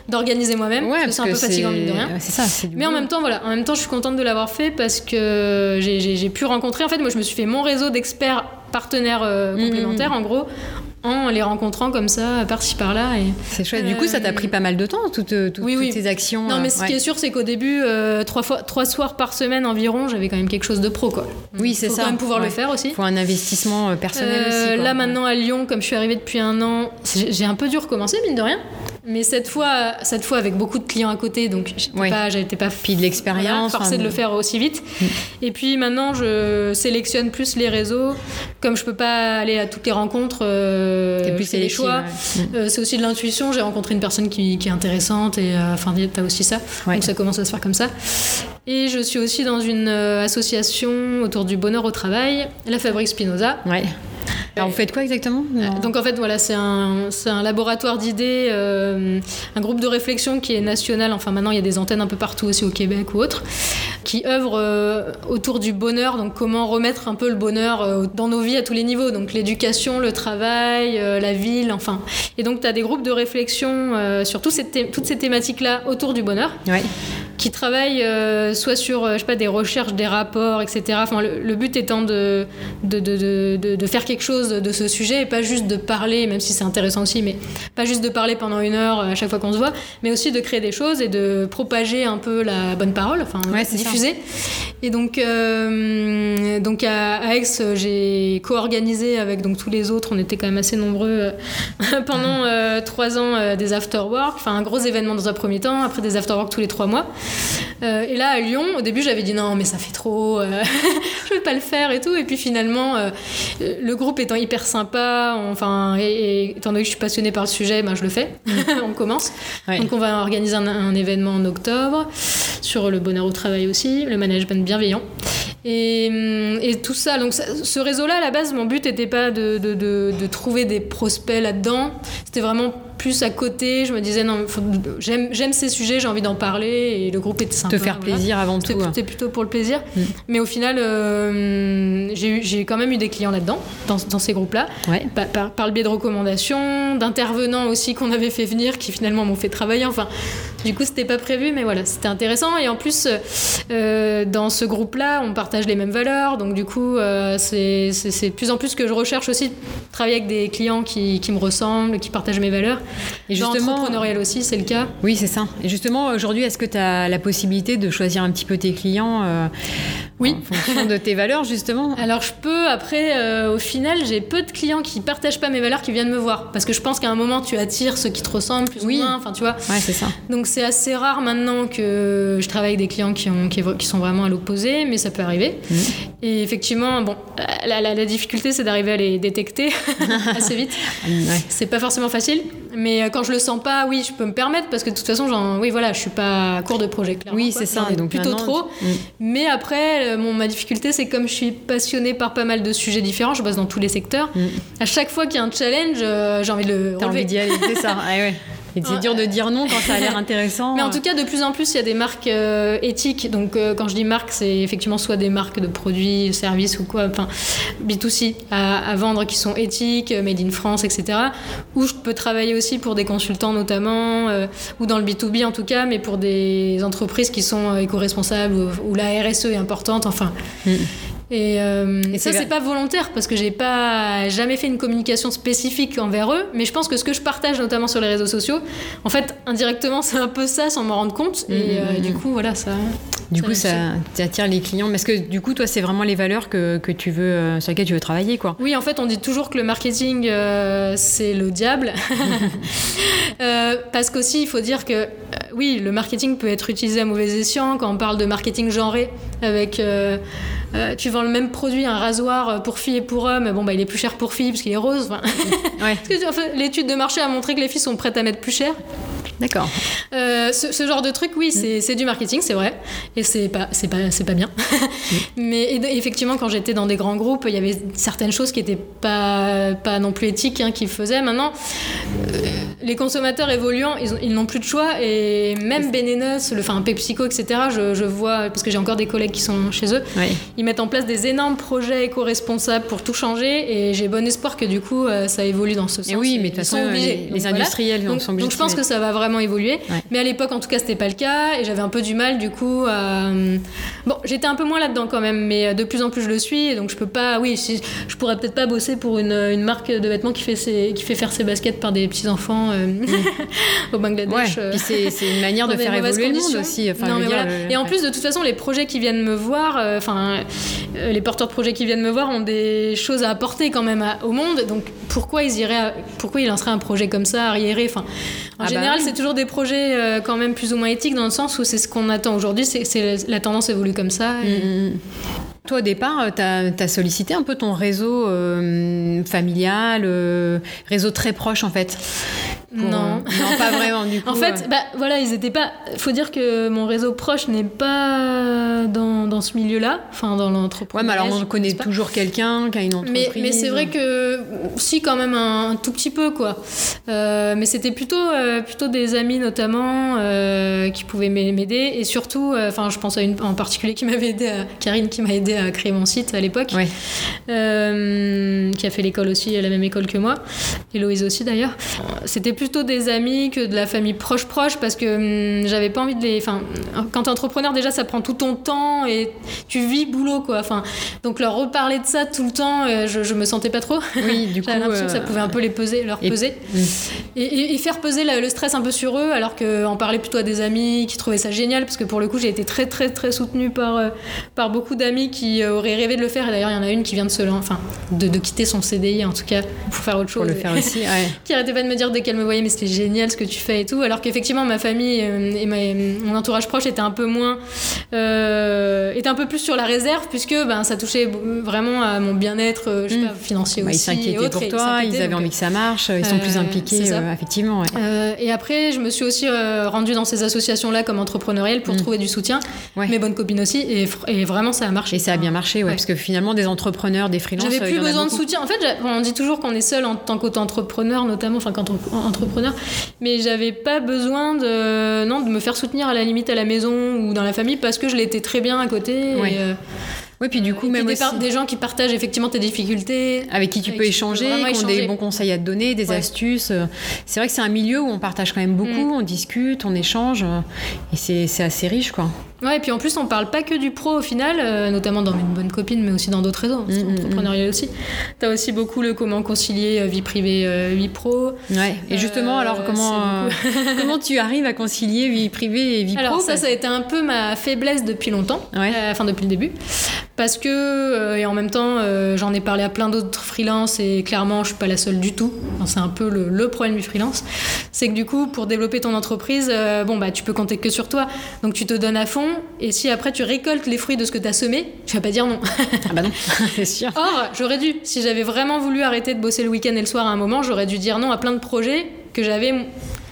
d'organiser moi-même, Ouais, parce que c'est un peu fatigant mine de rien. C'est ça, Mais en boulot. même temps, voilà, en même temps, je suis contente de l'avoir fait parce que j'ai pu rencontrer. En fait, moi, je me suis fait mon réseau d'experts partenaires euh, Mhm. complémentaires, en gros, en les rencontrant comme ça, par-ci par-là. Et... C'est chouette. Du coup, ça t'a pris pas mal de temps, toutes, toutes, Oui, toutes oui. ces actions. Non, euh, mais ce ouais. qui est sûr, c'est qu'au début, euh, trois, fois, trois soirs par semaine environ, j'avais quand même quelque chose de pro, quoi. Oui, c'est Faut ça. quand même pouvoir Ouais. le faire aussi. Faut un investissement euh, personnel Euh, aussi. quoi. là maintenant à Lyon, comme je suis arrivée depuis un an, j'ai un peu dû recommencer mine de rien. Mais cette fois, cette fois avec beaucoup de clients à côté, donc j'étais Ouais. pas, pas Puis de l'expérience, forcée enfin, de le faire aussi vite. Et puis maintenant, je sélectionne plus les réseaux. Comme je peux pas aller à toutes les rencontres, euh, plus sélective, choix. ouais. Euh, c'est aussi de l'intuition. J'ai rencontré une personne qui, qui est intéressante et euh, enfin, t'as aussi ça. Ouais. Donc ça commence à se faire comme ça. Et je suis aussi dans une euh, association autour du bonheur au travail, la Fabrique Spinoza. Ouais. Alors, vous faites quoi exactement Non. Donc en fait voilà c'est un, c'est un laboratoire d'idées, euh, un groupe de réflexion qui est national, enfin maintenant il y a des antennes un peu partout aussi au Québec ou autre, qui œuvre euh, autour du bonheur, donc comment remettre un peu le bonheur euh, dans nos vies à tous les niveaux, donc l'éducation, le travail, euh, la ville, enfin. Et donc tu as des groupes de réflexion euh, sur tous ces toutes ces thématiques-là autour du bonheur Ouais. qui travaillent euh, soit sur euh, je sais pas, des recherches, des rapports, etc. Enfin, le, le but étant de, de, de, de, faire quelque chose de ce sujet et pas juste de parler, même si c'est intéressant aussi, mais pas juste de parler pendant une heure euh, à chaque fois qu'on se voit, mais aussi de créer des choses et de propager un peu la bonne parole, enfin Ouais, c'est ça. diffuser. Et donc, euh, donc à, à Aix, j'ai co-organisé avec donc tous les autres, on était quand même assez nombreux euh, [laughs] pendant euh, trois ans des after-work, enfin un gros événement dans un premier temps, après des after-work tous les trois mois. Et là à Lyon, au début j'avais dit non mais ça fait trop, euh, [laughs] je vais pas le faire et tout. Et puis finalement, euh, le groupe étant hyper sympa, enfin et, et étant donné que je suis passionnée par le sujet, ben, je le fais. [laughs] on commence. Ouais. Donc on va organiser un, un événement en octobre sur le bonheur au travail aussi, le management bienveillant. Et, et tout ça, donc ça- ce réseau-là, à la base, mon but n'était pas de, de- de- de trouver des prospects là-dedans. C'était vraiment plus à côté. Je me disais, non, j'aime ces sujets, j'ai envie d'en parler. Et le groupe était sympa. Te faire voilà. plaisir avant tout. C'était hein. c'était plutôt pour le plaisir. Mm. Mais au final, euh, j'ai quand même eu des clients là-dedans, dans, dans ces groupes-là, Ouais. par, par- par le biais de recommandations, d'intervenants aussi qu'on avait fait venir, qui finalement m'ont fait travailler. Enfin, du coup, c'était pas prévu, mais voilà, c'était intéressant. Et en plus, euh, dans ce groupe-là, on partage les mêmes valeurs. Donc, du coup, euh, c'est de plus en plus que je recherche aussi de travailler avec des clients qui, qui me ressemblent, qui partagent mes valeurs. Et justement, l'entrepreneurial aussi, c'est le cas? Oui, c'est ça. Et justement, aujourd'hui, est-ce que tu as la possibilité de choisir un petit peu tes clients euh, Oui. en fonction de tes valeurs, justement? [laughs] Alors je peux, après, euh, au final, j'ai peu de clients qui partagent pas mes valeurs qui viennent me voir. Parce que je pense qu'à un moment, tu attires ceux qui te ressemblent plus Oui. ou moins. Enfin, tu vois. Ouais, c'est ça. Donc c'est assez rare maintenant que je travaille avec des clients qui, ont, qui, qui sont vraiment à l'opposé, mais ça peut arriver. Mhm. Et effectivement, bon, la, la- la difficulté, c'est d'arriver à les détecter [laughs] [laughs] assez vite. Ouais. C'est pas forcément facile, mais euh, quand je le sens pas, oui, je peux me permettre parce que de toute façon, j'en, oui, voilà, je suis pas à court de projet. Clairement, Oui, c'est ça. Donc plutôt trop. Mm. Mais après, euh, mon, ma difficulté, c'est comme je suis passionnée par pas mal de sujets différents, je bosse dans tous les secteurs. Mm. À chaque fois qu'il y a un challenge, euh, j'ai envie de le T'as envie d'y aller, c'est ça. [laughs] Ouais, ouais. Et c'est dur de dire non quand ça a l'air [laughs] intéressant. Mais en tout cas, de plus en plus, il y a des marques euh, éthiques. Donc, euh, quand je dis marque, c'est effectivement soit des marques de produits, services ou quoi, enfin, B2C à, à vendre qui sont éthiques, euh, made in France, etc. Ou je peux travailler aussi pour des consultants notamment, euh, ou dans le B2B en tout cas, mais pour des entreprises qui sont euh, éco-responsables, où, où la RSE est importante, enfin. Mm. Et, euh, Et ça, c'est pas volontaire parce que j'ai pas jamais fait une communication spécifique envers eux. Mais je pense que ce que je partage, notamment sur les réseaux sociaux, en fait, indirectement, c'est un peu ça sans m'en rendre compte. Et Mhm, euh, mhm. du coup, voilà, ça. Du Ça coup, ça, attire les clients. Est-ce que du coup, toi, c'est vraiment les valeurs que, que tu veux, euh, sur lesquelles tu veux travailler, quoi? Oui, en fait, on dit toujours que le marketing, euh, c'est le diable. [laughs] Euh, parce qu'aussi, il faut dire que, euh, oui, le marketing peut être utilisé à mauvais escient. Quand on parle de marketing genré, avec. euh, euh, tu vends le même produit, un rasoir pour filles et pour hommes, bon, bah, il est plus cher pour filles parce qu'il est rose. Ouais, [laughs] l'étude de marché a montré que les filles sont prêtes à mettre plus cher. D'accord. Euh, ce, ce genre de truc, oui, c'est c'est du marketing, c'est vrai, et c'est pas, pas, pas bien. [laughs] Mais et de- effectivement, quand j'étais dans des grands groupes, il y avait certaines choses qui étaient pas, pas non plus éthiques hein, qu'ils faisaient. Maintenant, euh, les consommateurs évoluant, ils ont- ils n'ont plus de choix, et même Benenos, le, enfin PepsiCo, etc. Je, je vois parce que j'ai encore des collègues qui sont chez eux, ils mettent en place des énormes projets éco-responsables pour tout changer, et j'ai bon espoir que du coup, euh, ça évolue dans ce sens. Et oui, mais de toute sont façon, obligés. les, Donc les voilà. industriels Donc, sont obligés donc je pense que ça va vraiment évoluer. Ouais. Mais à l'époque, en tout cas, c'était pas le cas. Et j'avais un peu du mal, du coup. à- Bon, j'étais un peu moins là-dedans quand même, mais de plus en plus je le suis. Et donc je peux pas. Oui, je pourrais peut-être pas bosser pour une, une marque de vêtements qui fait, ses, qui fait faire ses baskets par des petits-enfants euh, [laughs] au Ouais, Bangladesh. euh, puis c'est une manière de faire évoluer le monde aussi. Enfin, Non, je veux mais dire, voilà. le- Et en ouais. plus, de toute façon, les projets qui viennent me voir, euh, enfin, euh, les porteurs de projets qui viennent me voir ont des choses à apporter quand même à- au monde. Donc, pourquoi ils iraient, à- pourquoi ils lanceraient un projet comme ça, arriéré Enfin, en Ah bah général, oui. c'est toujours des projets euh, quand même plus ou moins éthiques dans le sens où c'est ce qu'on attend aujourd'hui. C'est la tendance évolue comme ça. et- Mm, mm. Toi, au départ, tu as, sollicité un peu ton réseau euh, familial, euh, réseau très proche en fait. Non. euh, non, pas vraiment du [laughs] coup. En fait, euh, bah, voilà, ils étaient pas. Faut dire que mon réseau proche n'est pas dans, dans ce milieu-là, enfin dans ouais, l'entrepreneuriat. mais alors on connaît toujours quelqu'un qui a une entreprise. Mais, mais c'est vrai que si quand même un, un tout petit peu quoi. Euh, mais c'était plutôt euh, plutôt des amis notamment euh, qui pouvaient m'a- m'aider et surtout euh, enfin je pense à une en particulier qui m'avait aidé à, Karine qui m'a aidé à créer mon site à l'époque Ouais. euh, qui a fait l'école aussi à la même école que moi Héloïse aussi d'ailleurs c'était plutôt des amis que de la famille proche proche parce que hum, j'avais pas envie de les enfin quand t'es entrepreneur déjà ça prend tout ton temps et tu vis boulot quoi enfin donc leur reparler de ça tout le temps euh, je, je me sentais pas trop Oui, [laughs] du coup. j'avais l'impression que ça euh, pouvait un peu les peser leur et- peser et, et- et faire peser la- le stress un peu sur eux alors qu'en parler plutôt à des amis qui trouvaient ça génial parce que pour le coup j'ai été très très très soutenue par, euh, par beaucoup d'amis qui auraient rêvé de le faire et d'ailleurs il y en a une qui vient de se enfin de, de quitter son CDI en tout cas pour faire autre chose Pour le faire aussi, [laughs] ouais. qui arrêtait pas de me dire dès qu'elle me voyait mais c'était génial ce que tu fais et tout alors qu'effectivement ma famille euh, et ma- mon entourage proche était un peu moins euh, était un peu plus sur la réserve puisque ben ça touchait vraiment à mon bien-être euh, Mm. financier Bah, ils aussi et s'inquiétaient pour toi, ils avaient donc, envie que ça marche, ils sont plus euh, impliqués, euh, effectivement. ouais. et après, je me suis aussi rendue dans ces associations-là comme entrepreneuriale pour Mm. trouver du soutien. Ouais. Mes bonnes copines aussi. Et, vraiment, ça a marché. Et ça a bien marché, ouais, Ouais. parce que finalement, des entrepreneurs, des freelances, J'avais plus besoin de soutien. En fait, on dit toujours qu'on est seul en tant qu'auto-entrepreneur, notamment, enfin, qu'entrepreneur. Mais j'avais pas besoin de, non, de me faire soutenir à la limite à la maison ou dans la famille parce que je l'étais très bien à côté. Ouais. Et, euh, Oui, puis du coup, même des, aussi, des gens qui partagent effectivement tes difficultés. avec qui tu avec peux qui échanger, qui ont des bons conseils à te donner, des Ouais. astuces. euh, C'est vrai que c'est un milieu où on partage quand même beaucoup, Mm. on discute, on échange, euh, et c'est c'est assez riche, quoi. Ouais, et puis en plus, on parle pas que du pro au final, euh, notamment dans une bonne copine, mais aussi dans d'autres réseaux, Mm, mm, entrepreneurial aussi. T'as aussi beaucoup le comment concilier euh, vie privée, euh, vie pro. Ouais. Et justement, Euh, alors, [laughs] comment, comment tu arrives à concilier vie privée et vie Alors pro ça, ça a été un peu ma faiblesse depuis longtemps, Ouais. enfin depuis le début, parce que euh, et en même temps, euh, j'en ai parlé à plein d'autres freelances et clairement, je suis pas la seule du tout. Enfin, c'est un peu le, le problème du freelance, c'est que du coup, pour développer ton entreprise, euh, bon bah tu peux compter que sur toi, donc tu te donnes à fond, et si après tu récoltes les fruits de ce que tu as semé, tu vas pas dire non. Ah bah non, [laughs] c'est sûr. Or, j'aurais dû, si j'avais vraiment voulu arrêter de bosser le week-end et le soir à un moment, j'aurais dû dire non à plein de projets que j'avais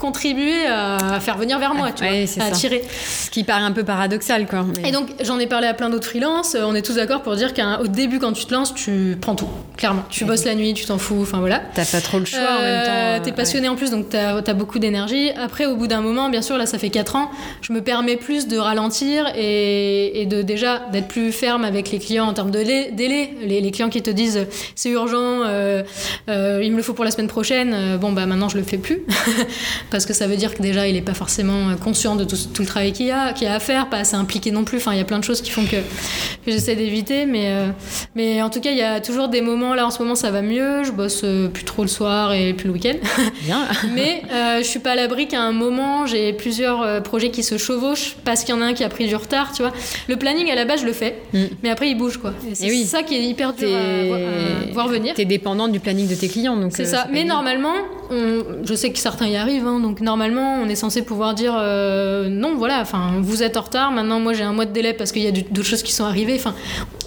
m- contribué à faire venir vers moi, tu Ouais, vois, à attirer. Ce qui paraît un peu paradoxal, quoi. mais- Et donc, j'en ai parlé à plein d'autres freelances. euh, On est tous d'accord pour dire qu'au début, quand tu te lances, tu prends tout, clairement. Tu bosses la nuit, tu t'en fous, enfin voilà. T'as pas trop le choix en même temps. Euh, euh, T'es ouais. passionné en plus, donc t'as as beaucoup d'énergie. Après, au bout d'un moment, bien sûr, là, ça fait 4 ans, je me permets plus de ralentir et, et de déjà d'être plus ferme avec les clients en termes de délai. Les, les clients qui te disent euh, c'est urgent, euh, euh, il me le faut pour la semaine prochaine, euh, bon, bah maintenant, je le fais plus. [laughs] parce que ça veut dire que déjà il n'est pas forcément conscient de tout, le travail qu'il y a, qu'il a à faire, pas assez impliqué non plus. Enfin, il y a plein de choses qui font que, que j'essaie d'éviter, mais, euh, mais en tout cas, il y a toujours des moments. Là, en ce moment, ça va mieux. Je bosse euh, plus trop le soir et plus le week-end. [laughs] Bien. [laughs] mais euh, je suis pas à l'abri qu'à un moment, j'ai plusieurs projets qui se chevauchent parce qu'il y en a un qui a pris du retard, tu vois. Le planning à la base, je le fais, mm. mais après, il bouge, quoi. c'est oui. ça qui est hyper dur à, voir venir. Tu es dépendante du planning de tes clients, donc. C'est ça. Mais normalement, je sais que certains y arrivent, hein, donc normalement, on est censé pouvoir dire non, voilà, enfin, vous êtes en retard. Maintenant, moi, j'ai un mois de délai parce qu'il y a d'autres choses qui sont arrivées. Enfin,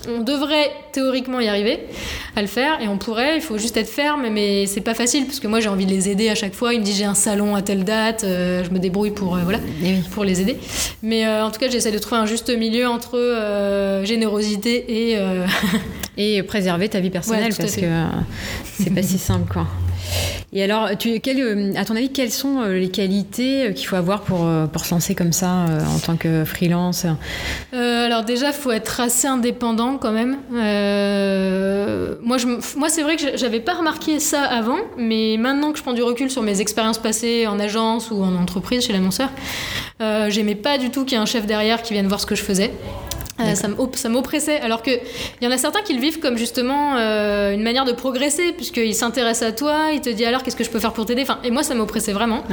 on devrait théoriquement y arriver à le faire et on pourrait. Il faut juste être ferme, mais c'est pas facile parce que moi, j'ai envie de les aider à chaque fois. Ils me disent j'ai un salon à telle date, euh, je me débrouille pour euh, voilà, eh pour les aider. Mais euh, en tout cas, j'essaie de trouver un juste milieu entre générosité et [laughs] et préserver ta vie personnelle parce que c'est pas si simple quoi. Et alors, tu, euh, à ton avis, quelles sont euh, les qualités euh, qu'il faut avoir pour, pour se lancer comme ça en tant que freelance? Alors déjà, il faut être assez indépendant quand même. moi, moi c'est vrai que j'avais pas remarqué ça avant, mais maintenant que je prends du recul sur mes expériences passées en agence ou en entreprise chez l'annonceur, j'aimais pas du tout qu'il y ait un chef derrière qui vienne voir ce que je faisais. Euh, ça m'oppressait. Alors qu'il y en a certains qui le vivent comme justement euh, une manière de progresser, puisqu'il s'intéresse à toi, il te dit alors qu'est-ce que je peux faire pour t'aider? Enfin, et moi, ça m'oppressait vraiment.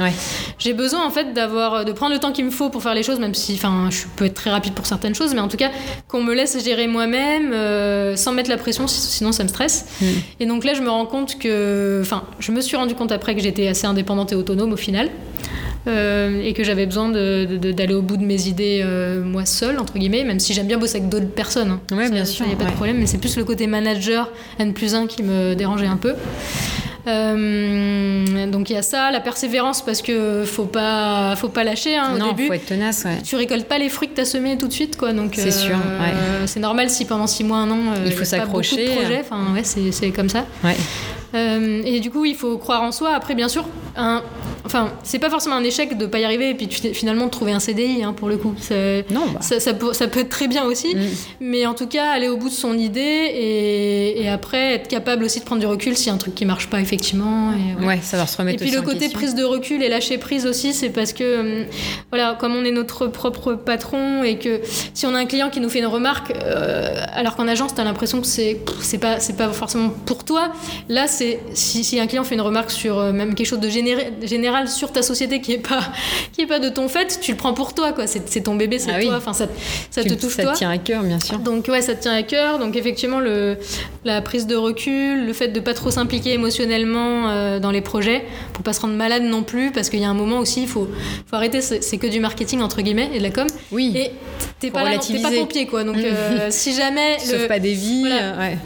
J'ai besoin en fait d'avoir, de prendre le temps qu'il me faut pour faire les choses, même si, enfin, je peux être très rapide pour certaines choses, mais en tout cas, qu'on me laisse gérer moi-même, euh, sans mettre la pression, sinon ça me stresse. Mm. Et donc là, je me rends compte que, enfin, je me suis rendu compte après que j'étais assez indépendante et autonome au final. Euh, et que j'avais besoin d'aller au bout de mes idées euh, moi seule, entre guillemets, même si j'aime bien bosser avec d'autres personnes. Hein. Oui, bien sûr. Il n'y a pas de problème, mais c'est plus le côté manager N plus 1 qui me dérangeait un peu. Euh, donc il y a ça, la persévérance parce que faut pas, faut pas lâcher hein, au début. faut être tenace. Ouais. Tu récoltes pas les fruits que tu as semés tout de suite, quoi. Donc c'est sûr. C'est normal si pendant six mois, un an, il faut s'accrocher. Enfin ouais, c'est comme ça. Ouais. et du coup, il faut croire en soi. Après, bien sûr, un, Enfin, c'est pas forcément un échec de pas y arriver et puis finalement de trouver un CDI hein, pour le coup. Non, bah. ça, ça, peut, ça, peut, être très bien aussi, mm. mais en tout cas aller au bout de son idée et, et, après être capable aussi de prendre du recul s'il y a un truc qui marche pas effectivement. Et, ouais. ça va se remettre. Et puis le côté prise de recul et lâcher prise aussi, c'est parce que hum, voilà, comme on est notre propre patron et que si on a un client qui nous fait une remarque, euh, alors qu'en agence tu as l'impression que c'est c'est pas c'est pas forcément pour toi. Là, c'est si, si, un client fait une remarque sur euh, même quelque chose de général sur ta société qui est pas qui est pas de ton fait, tu le prends pour toi quoi. C'est ton bébé, c'est ah toi. Enfin, ça, ça te touche ça toi. Ça tient à cœur, bien sûr. Donc ouais, ça te tient à cœur. Donc effectivement, le la prise de recul, le fait de pas trop s'impliquer émotionnellement euh, dans les projets pour pas se rendre malade non plus, parce qu'il y a un moment aussi, il faut faut arrêter. C'est que du marketing entre guillemets et de la com. Oui. Et t'es pas là, t'es pas pompier quoi. Donc euh, [laughs] si jamais le, pas des vies.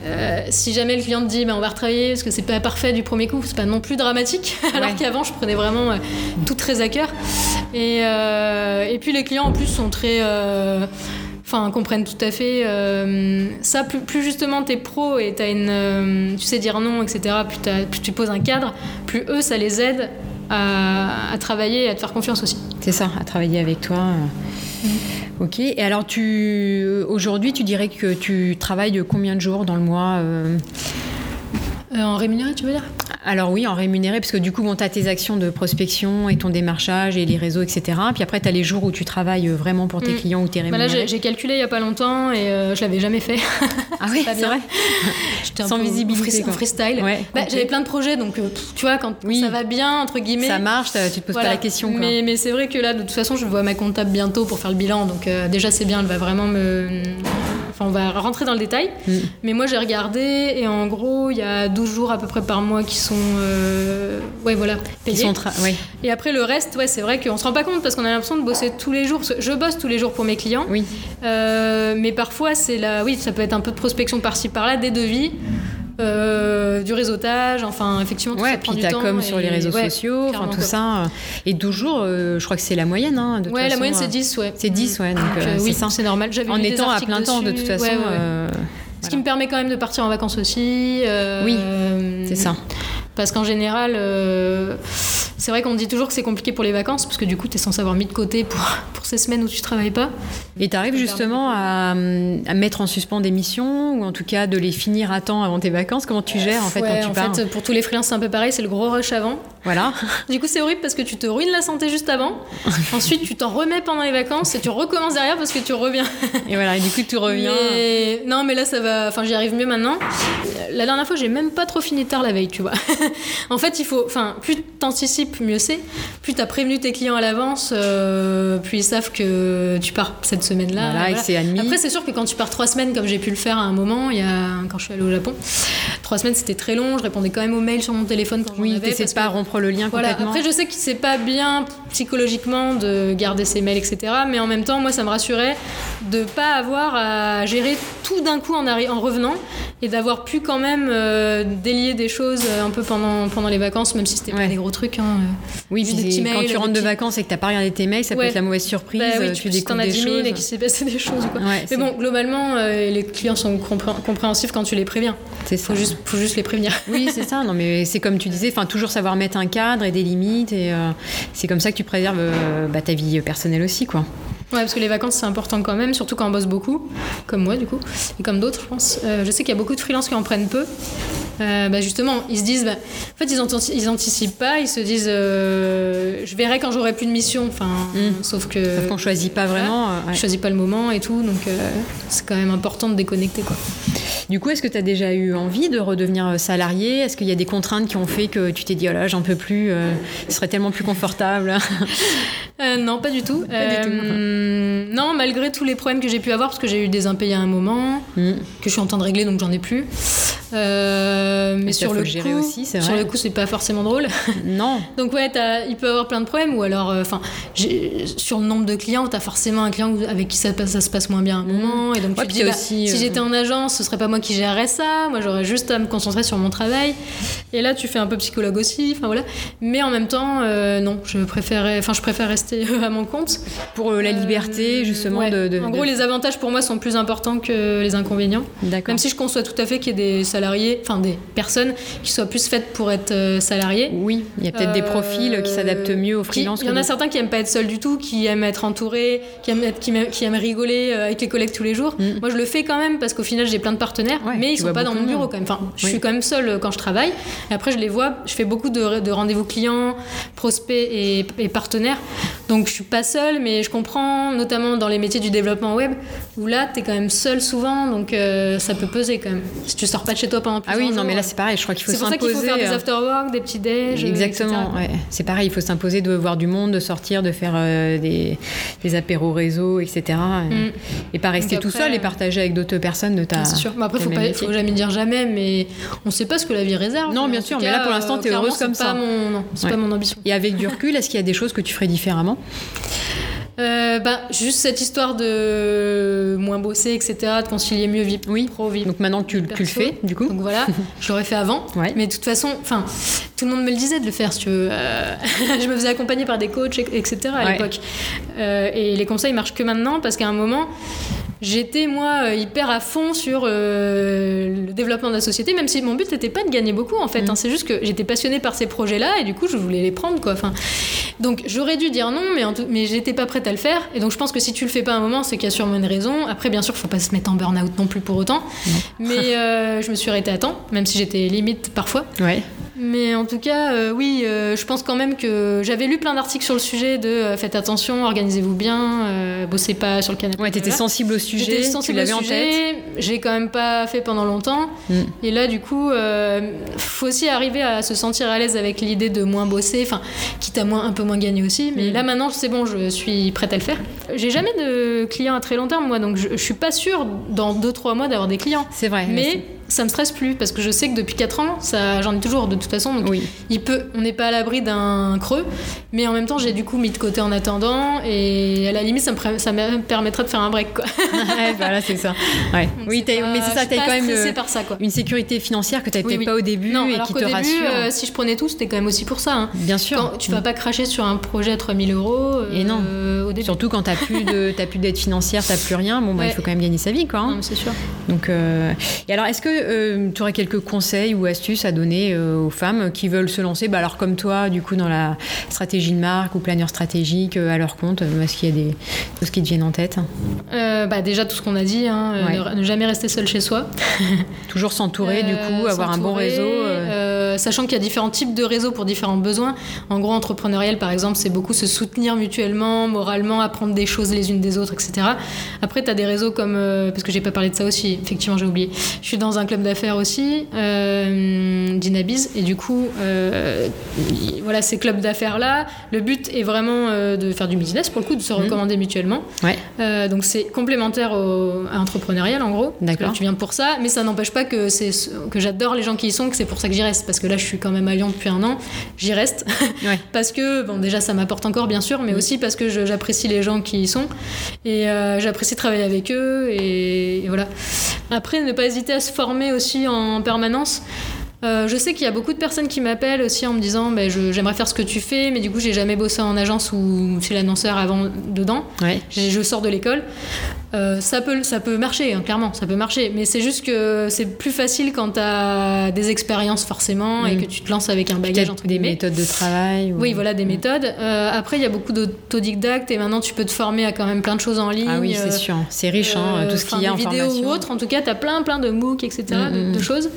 Euh, si jamais le client te dit, ben on va retravailler parce que c'est pas parfait du premier coup, c'est pas non plus dramatique. [laughs] Alors qu'avant, je prenais vraiment euh, tout très à cœur. Et, euh, et, puis les clients en plus sont très euh, enfin comprennent tout à fait ça. Plus, plus, justement t'es pro et as une tu sais dire non etc plus, tu poses un cadre plus eux ça les aide à, travailler et à te faire confiance aussi. C'est ça à travailler avec toi. Mm. ok. Et alors tu aujourd'hui tu dirais que tu travailles combien de jours dans le mois en rémunéré tu veux dire? Alors oui, en rémunéré, parce que du coup, bon, tu as tes actions de prospection et ton démarchage et les réseaux, etc. Puis après, tu as les jours où tu travailles vraiment pour tes mm. clients ou tes rémunérés. Bah là, j'ai calculé il n'y a pas longtemps et euh, je l'avais jamais fait. Ah oui, [laughs] c'est vrai [laughs] Sans visibilité. En freestyle. Bah, j'avais plein de projets, donc euh, tu vois, quand ça va bien, entre guillemets. Ça marche, tu te poses pas la question. Mais, mais c'est vrai que là, de toute façon, je vois ma comptable bientôt pour faire le bilan, donc euh, déjà, c'est bien, elle va vraiment me on va rentrer dans le détail. Mm. Mais moi, j'ai regardé et en gros, il y a 12 jours à peu près par mois qui sont, euh, ouais, voilà, payés. Et après, le reste, ouais, c'est vrai qu'on se rend pas compte parce qu'on a l'impression de bosser tous les jours. Je bosse tous les jours pour mes clients. Oui. Euh, mais parfois, c'est là, oui, ça peut être un peu de prospection par-ci par-là, des devis. Euh, du réseautage, enfin effectivement tout ouais, ça puis comme sur les réseaux sociaux, enfin tout ça. Et 12 jours, je crois que c'est la moyenne. Hein, de ouais, la moyenne c'est 10, ouais. C'est 10, ouais. Donc, oui, c'est normal. En étant à plein temps, de toute façon. Ce qui me permet quand même de partir en vacances aussi. oui, c'est ça. Parce qu'en général, euh, c'est vrai qu'on dit toujours que c'est compliqué pour les vacances, parce que du coup, tu es censé avoir mis de côté pour, pour ces semaines où tu travailles pas. Et tu arrives justement à, à, mettre en suspens des missions, ou en tout cas de les finir à temps avant tes vacances? Comment tu gères en fait quand tu en fait, pour tous les freelances, c'est un peu pareil, c'est le gros rush avant. Voilà. [laughs] Du coup, c'est horrible parce que tu te ruines la santé juste avant. [laughs] Ensuite, tu t'en remets pendant les vacances et tu recommences derrière parce que tu reviens. Et voilà, et du coup, tu reviens. Mais- Non, mais là, ça va. Enfin, j'y arrive mieux maintenant. La dernière fois, j'ai même pas trop fini tard la veille, tu vois. [laughs] en fait, il faut. Enfin, plus t'anticipes, mieux c'est. Plus t'as prévenu tes clients à l'avance, euh, plus ils savent que tu pars cette semaine-là. Voilà, et que c'est admis. Après, c'est sûr que quand tu pars trois semaines, comme j'ai pu le faire à un moment, il y a quand je suis allée au Japon, trois semaines, c'était très long. Je répondais quand même aux mails sur mon téléphone quand j'en Oui, avais. parce de pas que- rompre le lien voilà. complètement. Après, je sais que c'est pas bien psychologiquement de garder ses mails, etc. Mais en même temps, moi, ça me rassurait de pas avoir à gérer tout d'un coup en, en revenant et d'avoir pu quand même euh, délier des choses euh, un peu pendant, pendant les vacances, même si c'était Ouais. pas des gros trucs. hein. Oui, Juste puis des quand tu rentres de vacances et que t'as pas regardé tes mails, ça peut être la mauvaise surprise. Bah oui, euh, tu, découvres as des 10 000 choses. et qu'il s'est passé des choses. Quoi. Ouais, Mais bon, globalement, euh, les clients sont compré- compréhensifs quand tu les préviens. c'est ça. Faut juste, faut juste les prévenir. [laughs] Oui, c'est ça. Non, mais c'est comme tu disais, enfin toujours savoir mettre un cadre et des limites, et euh, c'est comme ça que tu préserves euh, bah, ta vie personnelle aussi, quoi. Ouais, parce que les vacances, c'est important quand même, surtout quand on bosse beaucoup, comme moi du coup, et comme d'autres, je pense. Euh, je sais qu'il y a beaucoup de freelances qui en prennent peu. Euh, bah, justement, ils se disent, bah, en fait, ils, anti- ils anticipent pas, ils se disent, euh, je verrai quand j'aurai plus de mission. Enfin, Mm. sauf que Sauf qu'on choisit pas vraiment. euh, ouais. je choisis pas le moment et tout, donc euh, c'est quand même important de déconnecter, quoi. Du coup, est-ce que tu as déjà eu envie de redevenir salarié? Est-ce qu'il y a des contraintes qui ont fait que tu t'es dit, oh là, j'en peux plus, ce serait tellement plus confortable? [laughs] Euh, non, pas du tout. Pas du tout. Euh, Non, malgré tous les problèmes que j'ai pu avoir, parce que j'ai eu des impayés à un moment, Mm. que je suis en train de régler, donc j'en ai plus. Euh, mais sur le gérer coup, aussi, sur le coup, c'est pas forcément drôle. [laughs] Non. donc ouais, il peut y avoir plein de problèmes. Ou alors, enfin, sur le nombre de clients, t'as forcément un client avec qui ça, se passe moins bien à un moment, et donc Ouais, tu te dis, bah, aussi, si j'étais en agence, ce serait pas moi qui gérerais ça. Moi, j'aurais juste à me concentrer sur mon travail. Et là, tu fais un peu psychologue aussi. Enfin voilà. Mais en même temps, non, je préférais, enfin, je préfère rester à mon compte. Pour euh, la liberté, Euh, justement, ouais. de, de- En de- gros, les avantages pour moi sont plus importants que les inconvénients. D'accord. Même si je conçois tout à fait qu'il y ait des salariés, enfin des personnes qui soient plus faites pour être euh, salariés. Oui, il y a peut-être des Euh, profils qui s'adaptent mieux aux freelances. Il y en a certains qui aiment pas être seuls du tout, qui aiment être entourés, qui aiment, être- qui aiment, qui aiment rigoler euh, avec les collègues tous les jours. Mm. Moi, je le fais quand même parce qu'au final, j'ai plein de partenaires, Ouais, mais ils sont vois pas dans mon bureau quand même. Enfin, je Oui. suis quand même seule euh, quand je travaille. Et après, je les vois. Je fais beaucoup de, de rendez-vous clients, prospects et, et partenaires. Donc, je suis pas seule, mais je comprends, notamment dans les métiers du développement web, où là, tu es quand même seule souvent, donc euh, ça peut peser quand même. Si tu sors pas de chez toi pendant Ah plusieurs oui, non, mais là c'est pareil, je crois qu'il faut c'est pour ça qu'il s'imposer. faut faire des euh, after-work, des petits déj. Exactement, ouais. c'est pareil, il faut s'imposer de voir du monde, de sortir, de faire euh, des, des apéros réseau, etc. Et, Mm. et pas rester tout seul et partager avec d'autres personnes de ta. Ah, c'est sûr. Mais après, faut, pas, faut jamais dire jamais, mais on sait pas ce que la vie réserve. Non, bien en sûr, mais là, pour l'instant, t'es clairement, heureuse comme ça. Mon, non, c'est Ouais. pas mon ambition. Et avec du recul, est-ce qu'il y a des choses que tu ferais différemment? Euh, bah, juste cette histoire de moins bosser, etc., de concilier mieux vie Oui. pro, vie Donc maintenant que tu, tu le fais, du coup Donc voilà, je l'aurais fait avant. [laughs] Ouais. Mais de toute façon, enfin, tout le monde me le disait de le faire, si tu veux. Euh, [laughs] je me faisais accompagner par des coachs, etc. à Ouais. l'époque. Euh, et les conseils marchent que maintenant parce qu'à un moment, j'étais moi euh, hyper à fond sur euh, le développement de la société, même si mon but n'était pas de gagner beaucoup en fait. Mm. hein. c'est juste que j'étais passionnée par ces projets-là et du coup, je voulais les prendre quoi. Enfin, donc j'aurais dû dire non, mais, en tout- mais j'étais pas prête à le faire. Et donc je pense que si tu le fais pas à un moment, c'est qu'il y a sûrement une raison. Après, bien sûr, faut pas se mettre en burn-out non plus pour autant. Mais euh, je me suis arrêtée à temps, même si j'étais limite parfois. Ouais. Mais en tout cas, euh, oui, euh, je pense quand même que j'avais lu plein d'articles sur le sujet de euh, faites attention, organisez-vous bien, bossez pas sur le canapé. Ouais, t'étais sensible au sujet, tu sensible l'avais au en tête. j'ai quand même pas fait pendant longtemps. Mm. Et là, du coup, faut aussi arriver à se sentir à l'aise avec l'idée de moins bosser, enfin, quitte à moins, un peu moins gagner aussi. Mais Mm. là, maintenant, c'est bon, je suis prête à le faire. J'ai jamais de clients à très long terme, moi, donc je, je suis pas sûre dans 2-3 mois d'avoir des clients. C'est vrai. Mais ça me stresse plus parce que je sais que depuis 4 ans, ça, j'en ai toujours de toute façon. Donc Oui. il peut, on n'est pas à l'abri d'un creux, mais en même temps, j'ai du coup mis de côté en attendant et à la limite, ça me, ça me permettrait de faire un break. Quoi. [laughs] Ouais, voilà, c'est ça. Ouais. Donc Oui, pas- mais c'est ça, t'as pas quand même euh, par ça. Quoi. une sécurité financière que Oui, peut-être oui. pas au début Non, et alors qui te début, rassure. euh, si je prenais tout, c'était quand même aussi pour ça. hein. Bien sûr. Quand, tu vas pas cracher sur un projet à 3000 euros euh, Et non. au début. Surtout quand t'as plus de t'as plus d'aide financière, t'as plus rien. Bon, bah, il faut quand même gagner sa vie, quoi. hein. C'est sûr. Donc, euh, et alors, est-ce que tu aurais quelques conseils ou astuces à donner euh, aux femmes qui veulent se lancer, bah, alors comme toi, du coup, dans la stratégie de marque ou planeur stratégique euh, à leur compte euh, Est-ce qu'il y a des choses qui te viennent en tête? Euh, bah, déjà, tout ce qu'on a dit, hein, euh, Ouais. ne, ne jamais rester seul chez soi. [laughs] Toujours s'entourer, du Euh, coup, avoir un bon réseau. euh, sachant qu'il y a différents types de réseaux pour différents besoins. En gros, entrepreneurial, par exemple, c'est beaucoup se soutenir mutuellement, moralement, apprendre des choses les unes des autres, etc. Après, tu as des réseaux comme, parce que j'ai pas parlé de ça aussi, effectivement, j'ai oublié. Je suis dans un club d'affaires aussi, Dinabiz, et du coup, voilà, ces clubs d'affaires-là, le but est vraiment de faire du business, pour le coup, de se mhm. recommander mutuellement. Ouais. donc, c'est complémentaire au, à entrepreneurial, en gros. D'accord. Tu viens pour ça, mais ça n'empêche pas que, que j'adore les gens qui y sont, que c'est pour ça que j'y reste. Parce que là, je suis quand même à Lyon depuis un an, j'y reste. [laughs] [laughs] parce que, bon, déjà, ça m'apporte encore, bien sûr, mais mm. aussi parce que j'apprécie les gens qui y sont. Et euh, j'apprécie travailler avec eux. Et, voilà. Après, ne pas hésiter à se former aussi en permanence. Euh, je sais qu'il y a beaucoup de personnes qui m'appellent aussi en me disant bah, j'aimerais faire ce que tu fais, mais du coup j'ai jamais bossé en agence ou chez l'annonceur avant dedans. Je sors de l'école. Euh, ça, peut, ça peut marcher, hein, clairement, ça peut marcher. Mais c'est juste que c'est plus facile quand tu as des expériences forcément et mm. que tu te lances avec un bagage entre des méthodes de travail. Oui, voilà, des mm. méthodes. Euh, après, il y a beaucoup d'autodidactes et maintenant tu peux te former à quand même plein de choses en ligne. Ah oui, c'est sûr. C'est riche, hein, tout ce qu'il y a en vidéo ou autre. En tout cas, tu as plein, plein de MOOC, etc., mm, de, choses.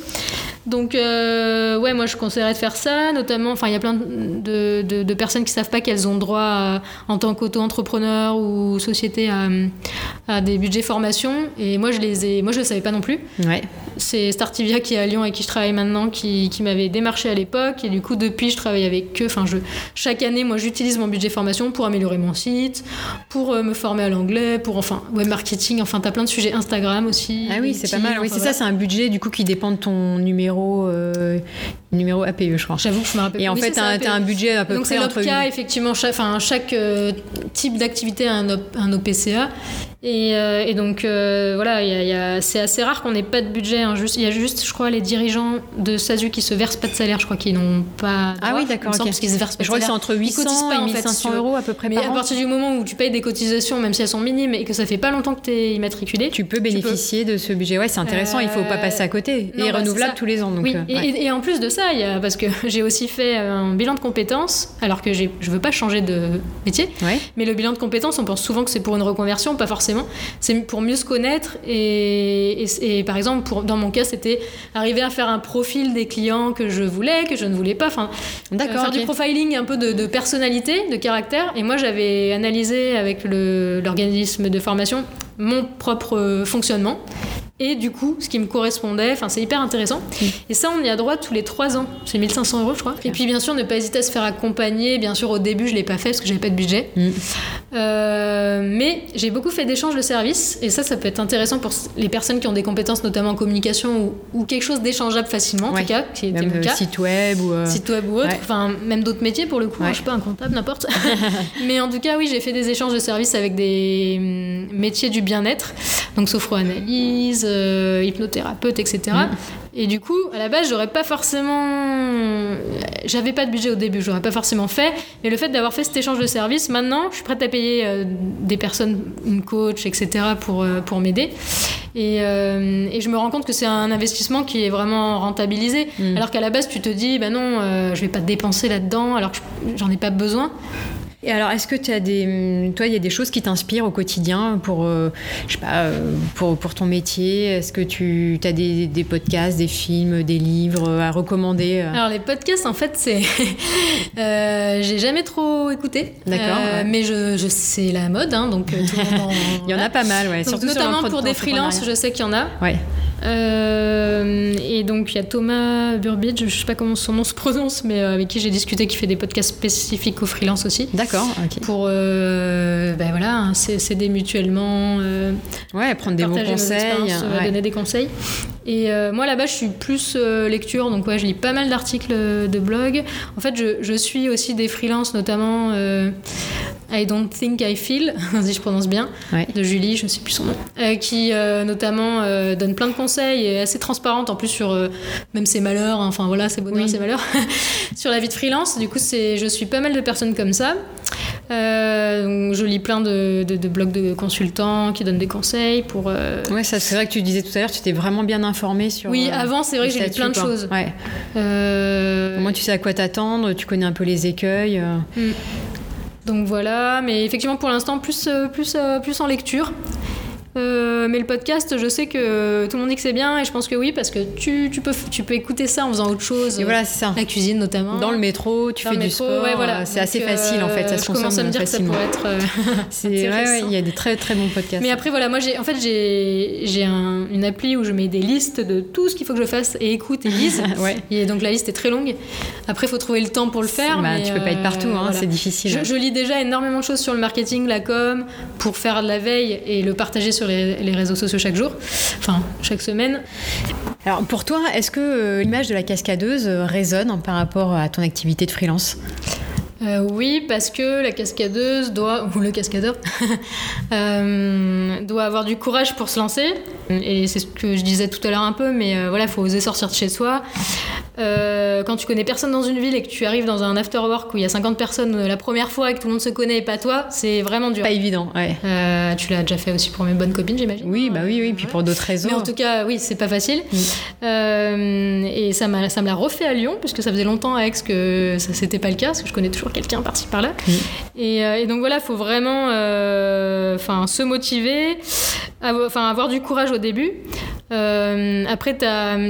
Donc, euh, ouais, moi je conseillerais de faire ça, notamment, enfin, il y a plein de, de, personnes qui savent pas qu'elles ont droit, en tant qu'auto-entrepreneur ou société, à, à, des budgets formation. Et moi, je les ai, moi je le savais pas non plus. Ouais. C'est Startivia qui est à Lyon avec qui je travaille maintenant, qui, qui m'avait démarché à l'époque. Et du coup, depuis, je travaille avec eux. Enfin, je, chaque année, moi, j'utilise mon budget formation pour améliorer mon site, pour euh, me former à l'anglais, pour, enfin, web marketing. Enfin, tu as plein de sujets Instagram aussi. Ah oui, c'est pas mal. Oui, c'est ça, c'est un budget du coup qui dépend de ton numéro numéro, euh, numéro APE, je crois. J'avoue que je me rappelle. Et en fait, tu as, un budget à peu Donc près entre. Donc c'est cas, effectivement, chaque, chaque euh, type d'activité a un, un OPCA. Et, euh, et, donc euh, voilà, c'est assez rare qu'on n'ait pas de budget. Hein. il y a juste, je crois, les dirigeants de SASU qui se versent pas de salaire. Je crois qu'ils n'ont pas. Ah oui, d'accord. Parce qu'ils se versent pas je crois que c'est entre 800 et 1500 euros à peu près mais par à partir du moment où tu payes des cotisations, même si elles sont minimes et que ça fait pas longtemps que tu es immatriculé, tu peux bénéficier de ce budget. Ouais, c'est intéressant. il faut pas passer à côté. et bah, renouvelable tous les ans. Donc, oui. et, en plus de ça, y a, parce que [laughs] j'ai aussi fait un bilan de compétences, alors que je veux pas changer de métier. Mais le bilan de compétences, on pense souvent que c'est pour une reconversion, pas forcément. C'est pour mieux se connaître. Et, et, par exemple, pour, dans mon cas, c'était arriver à faire un profil des clients que je voulais, que je ne voulais pas. Enfin, euh, faire du profiling un peu de, personnalité, de caractère. Et moi, j'avais analysé avec l'organisme de formation mon propre fonctionnement et du coup ce qui me correspondait. Enfin, c'est hyper intéressant. Mm. Et ça, on y a droit tous les trois ans. C'est 1500 euros, je crois. Et puis, bien sûr, ne pas hésiter à se faire accompagner. Bien sûr, au début, je l'ai pas fait parce que j'avais pas de budget. Mm. Euh, mais j'ai beaucoup fait d'échanges de services et ça, ça peut être intéressant pour les personnes qui ont des compétences, notamment en communication ou, quelque chose d'échangeable facilement, en tout cas, qui était mon cas. Site web ou euh, site web ou autre. Enfin, même d'autres métiers pour le coup. je sais pas un comptable, n'importe. [laughs] mais en tout cas, oui, j'ai fait des échanges de services avec des hum, métiers du bien-être, donc sophroanalyse, euh, hypnothérapeute, etc. Mm. Et du coup, à la base, j'aurais pas forcément. J'avais pas de budget au début, j'aurais pas forcément fait. Mais le fait d'avoir fait cet échange de services, maintenant, je suis prête à payer euh, des personnes, une coach, etc., pour, euh, pour m'aider. Et, et, je me rends compte que c'est un investissement qui est vraiment rentabilisé. Mm. Alors qu'à la base, tu te dis, bah non, je vais pas dépenser là-dedans alors que j'en ai pas besoin. Et alors, est-ce que tu as des, toi, il y a des choses qui t'inspirent au quotidien pour, euh, je sais pas, euh, pour, pour ton métier? Est-ce que tu as des, des, podcasts, des films, des livres à recommander euh? Alors les podcasts, en fait, c'est, [laughs] j'ai jamais trop écouté. D'accord. Mais je, je c'est la mode, hein, donc [laughs] il y en a pas mal, ouais. Surtout notamment pour des freelances, je sais qu'il y en a. Ouais. Euh, et donc il y a Thomas Burbidge, je sais pas comment son nom se prononce, mais euh, avec qui j'ai discuté, qui fait des podcasts spécifiques aux freelance aussi. D'accord. Pour euh, ben voilà, hein, s'aider mutuellement. ouais, prendre des bons conseils, donner des conseils. Et moi là-bas, je suis plus lecture, donc ouais, je lis pas mal d'articles de blog. En fait, je, je, suis aussi des freelances, notamment I Don't Think I Feel, [laughs] si je prononce bien, de Julie, je ne sais plus son nom, euh, qui euh, notamment euh, donne plein de conseils et est assez transparente en plus sur même ses malheurs, hein, enfin voilà, ses bonheurs, ses malheurs, [laughs] sur la vie de freelance. Du coup, c'est, je suis pas mal de personnes comme ça. je lis plein de, de, blogs de consultants qui donnent des conseils pour. Ouais, ça c'est vrai que tu disais tout à l'heure, tu t'es vraiment bien informée sur. Oui, avant c'est vrai que j'ai lu plein de choses. Ouais. Au moins tu sais à quoi t'attendre, tu connais un peu les écueils. Mm. Donc voilà, mais effectivement pour l'instant plus, euh, euh, plus en lecture. Euh, mais le podcast, je sais que tout le monde dit que c'est bien et je pense que oui parce que tu, tu, peux, tu peux écouter ça en faisant autre chose. Et voilà, c'est ça. La cuisine notamment. Dans le métro, tu Dans fais du métro, sport. ouais, voilà. C'est assez facile en fait, ça euh, se je commence à me dire que ça facilement. pourrait être. euh, [laughs] C'est ouais, intéressant. il y a des très très bons podcasts. Mais après voilà, moi j'ai en fait j'ai j'ai un- une appli où je mets des listes de tout ce qu'il faut que je fasse et écoute et lise. [laughs] ouais. Et donc la liste est très longue. Après, il faut trouver le temps pour le faire. Bah, mais, tu peux pas être partout, hein, voilà. c'est difficile. Je, je lis déjà énormément de choses sur le marketing, la com, pour faire de la veille et le partager sur les, les réseaux sociaux chaque jour, enfin chaque semaine. Alors pour toi, est-ce que euh, l'image de la cascadeuse euh, résonne par rapport à ton activité de freelance? Euh, oui, parce que la cascadeuse doit, ou le cascadeur, [laughs] euh, doit avoir du courage pour se lancer. Et c'est ce que je disais tout à l'heure un peu, mais euh, voilà, il faut oser sortir de chez soi. Euh, quand tu connais personne dans une ville et que tu arrives dans un after work où il y a 50 personnes la première fois et que tout le monde se connaît et pas toi, c'est vraiment dur. Pas évident, ouais. Euh, tu l'as déjà fait aussi pour mes bonnes copines, j'imagine. Oui, bah oui, oui, puis Ouais. pour d'autres raisons. Mais en tout cas, oui, c'est pas facile. Mm. Euh, et ça, m'a- ça me l'a refait à Lyon, puisque ça faisait longtemps à Aix que ça c'était pas le cas, parce que je connais toujours quelqu'un par-ci par-là. Mm. Et, et donc voilà, il faut vraiment enfin, se motiver, avoir, avoir du courage au début. Après, il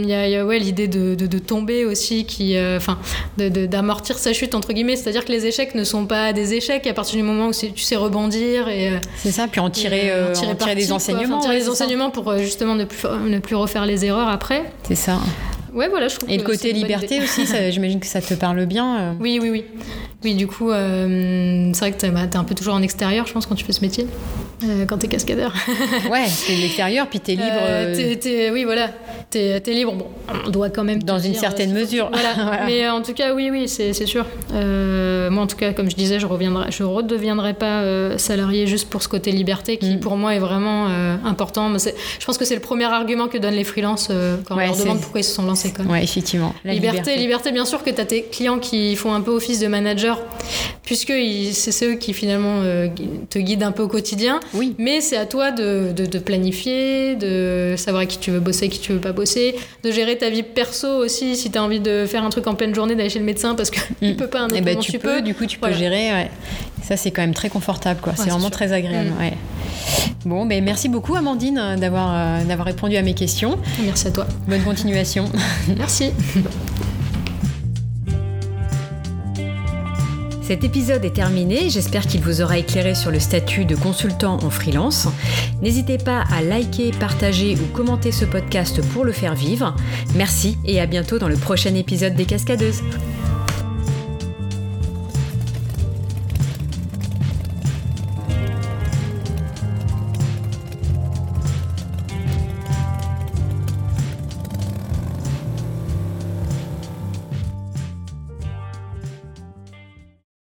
y a, il y a, ouais, l'idée de, de- de tomber aussi, qui, euh, enfin, d'amortir sa chute, entre guillemets. C'est-à-dire que les échecs ne sont pas des échecs à partir du moment où tu sais rebondir et. euh, C'est ça, puis en tirer, et, euh, en en tirer des enseignements. Enfin, tirer ouais, des enseignements pour justement ne plus, ne plus refaire les erreurs après. C'est ça. Ouais, voilà, je trouve Et le que côté liberté aussi, [laughs] j'imagine que ça te parle bien. euh. Oui, oui, oui. Oui, du coup, euh, c'est vrai que t'es bah, t'es un peu toujours en extérieur, je pense, quand tu fais ce métier, euh, quand t'es cascadeur. [laughs] Ouais, c'est l'extérieur, puis t'es libre Euh, euh, t'es- t'es- oui, voilà, t'es es libre. Bon, on doit quand même. dans une dire, certaine mesure. Voilà. [laughs] Voilà. Mais en tout cas, oui, oui, c'est sûr. Moi, en tout cas, comme je disais, je reviendrai, je redeviendrai pas salarié juste pour ce côté liberté qui, Mm. pour moi, est vraiment important. Mais Je pense que c'est le premier argument que donnent les freelances quand Ouais, on leur demande pourquoi ils se sont lancés. Quoi. Ouais, effectivement. La liberté, liberté, bien sûr que tu as tes clients qui font un peu office de manager, puisque c'est ceux qui finalement euh, te guident un peu au quotidien. Oui. Mais c'est à toi de, de, de planifier, de savoir avec qui tu veux bosser, qui tu veux pas bosser, de gérer ta vie perso aussi, si tu as envie de faire un truc en pleine journée, d'aller chez le médecin parce que [laughs] tu Mm. peux pas, un autre Eh ben, moment, tu, tu peux, peux. du coup, tu Voilà. peux gérer. Ouais. Ça, c'est quand même très confortable, quoi. c'est c'est vraiment sûr. très agréable. Mm. ouais. Bon, ben merci beaucoup, Amandine, euh, d'avoir euh, d'avoir répondu à mes questions. Merci à toi. Bonne continuation. [laughs] [laughs] Merci. Cet épisode est terminé, j'espère qu'il vous aura éclairé sur le statut de consultant en freelance. N'hésitez pas à liker, partager ou commenter ce podcast pour le faire vivre. Merci et à bientôt dans le prochain épisode des Cascadeuses.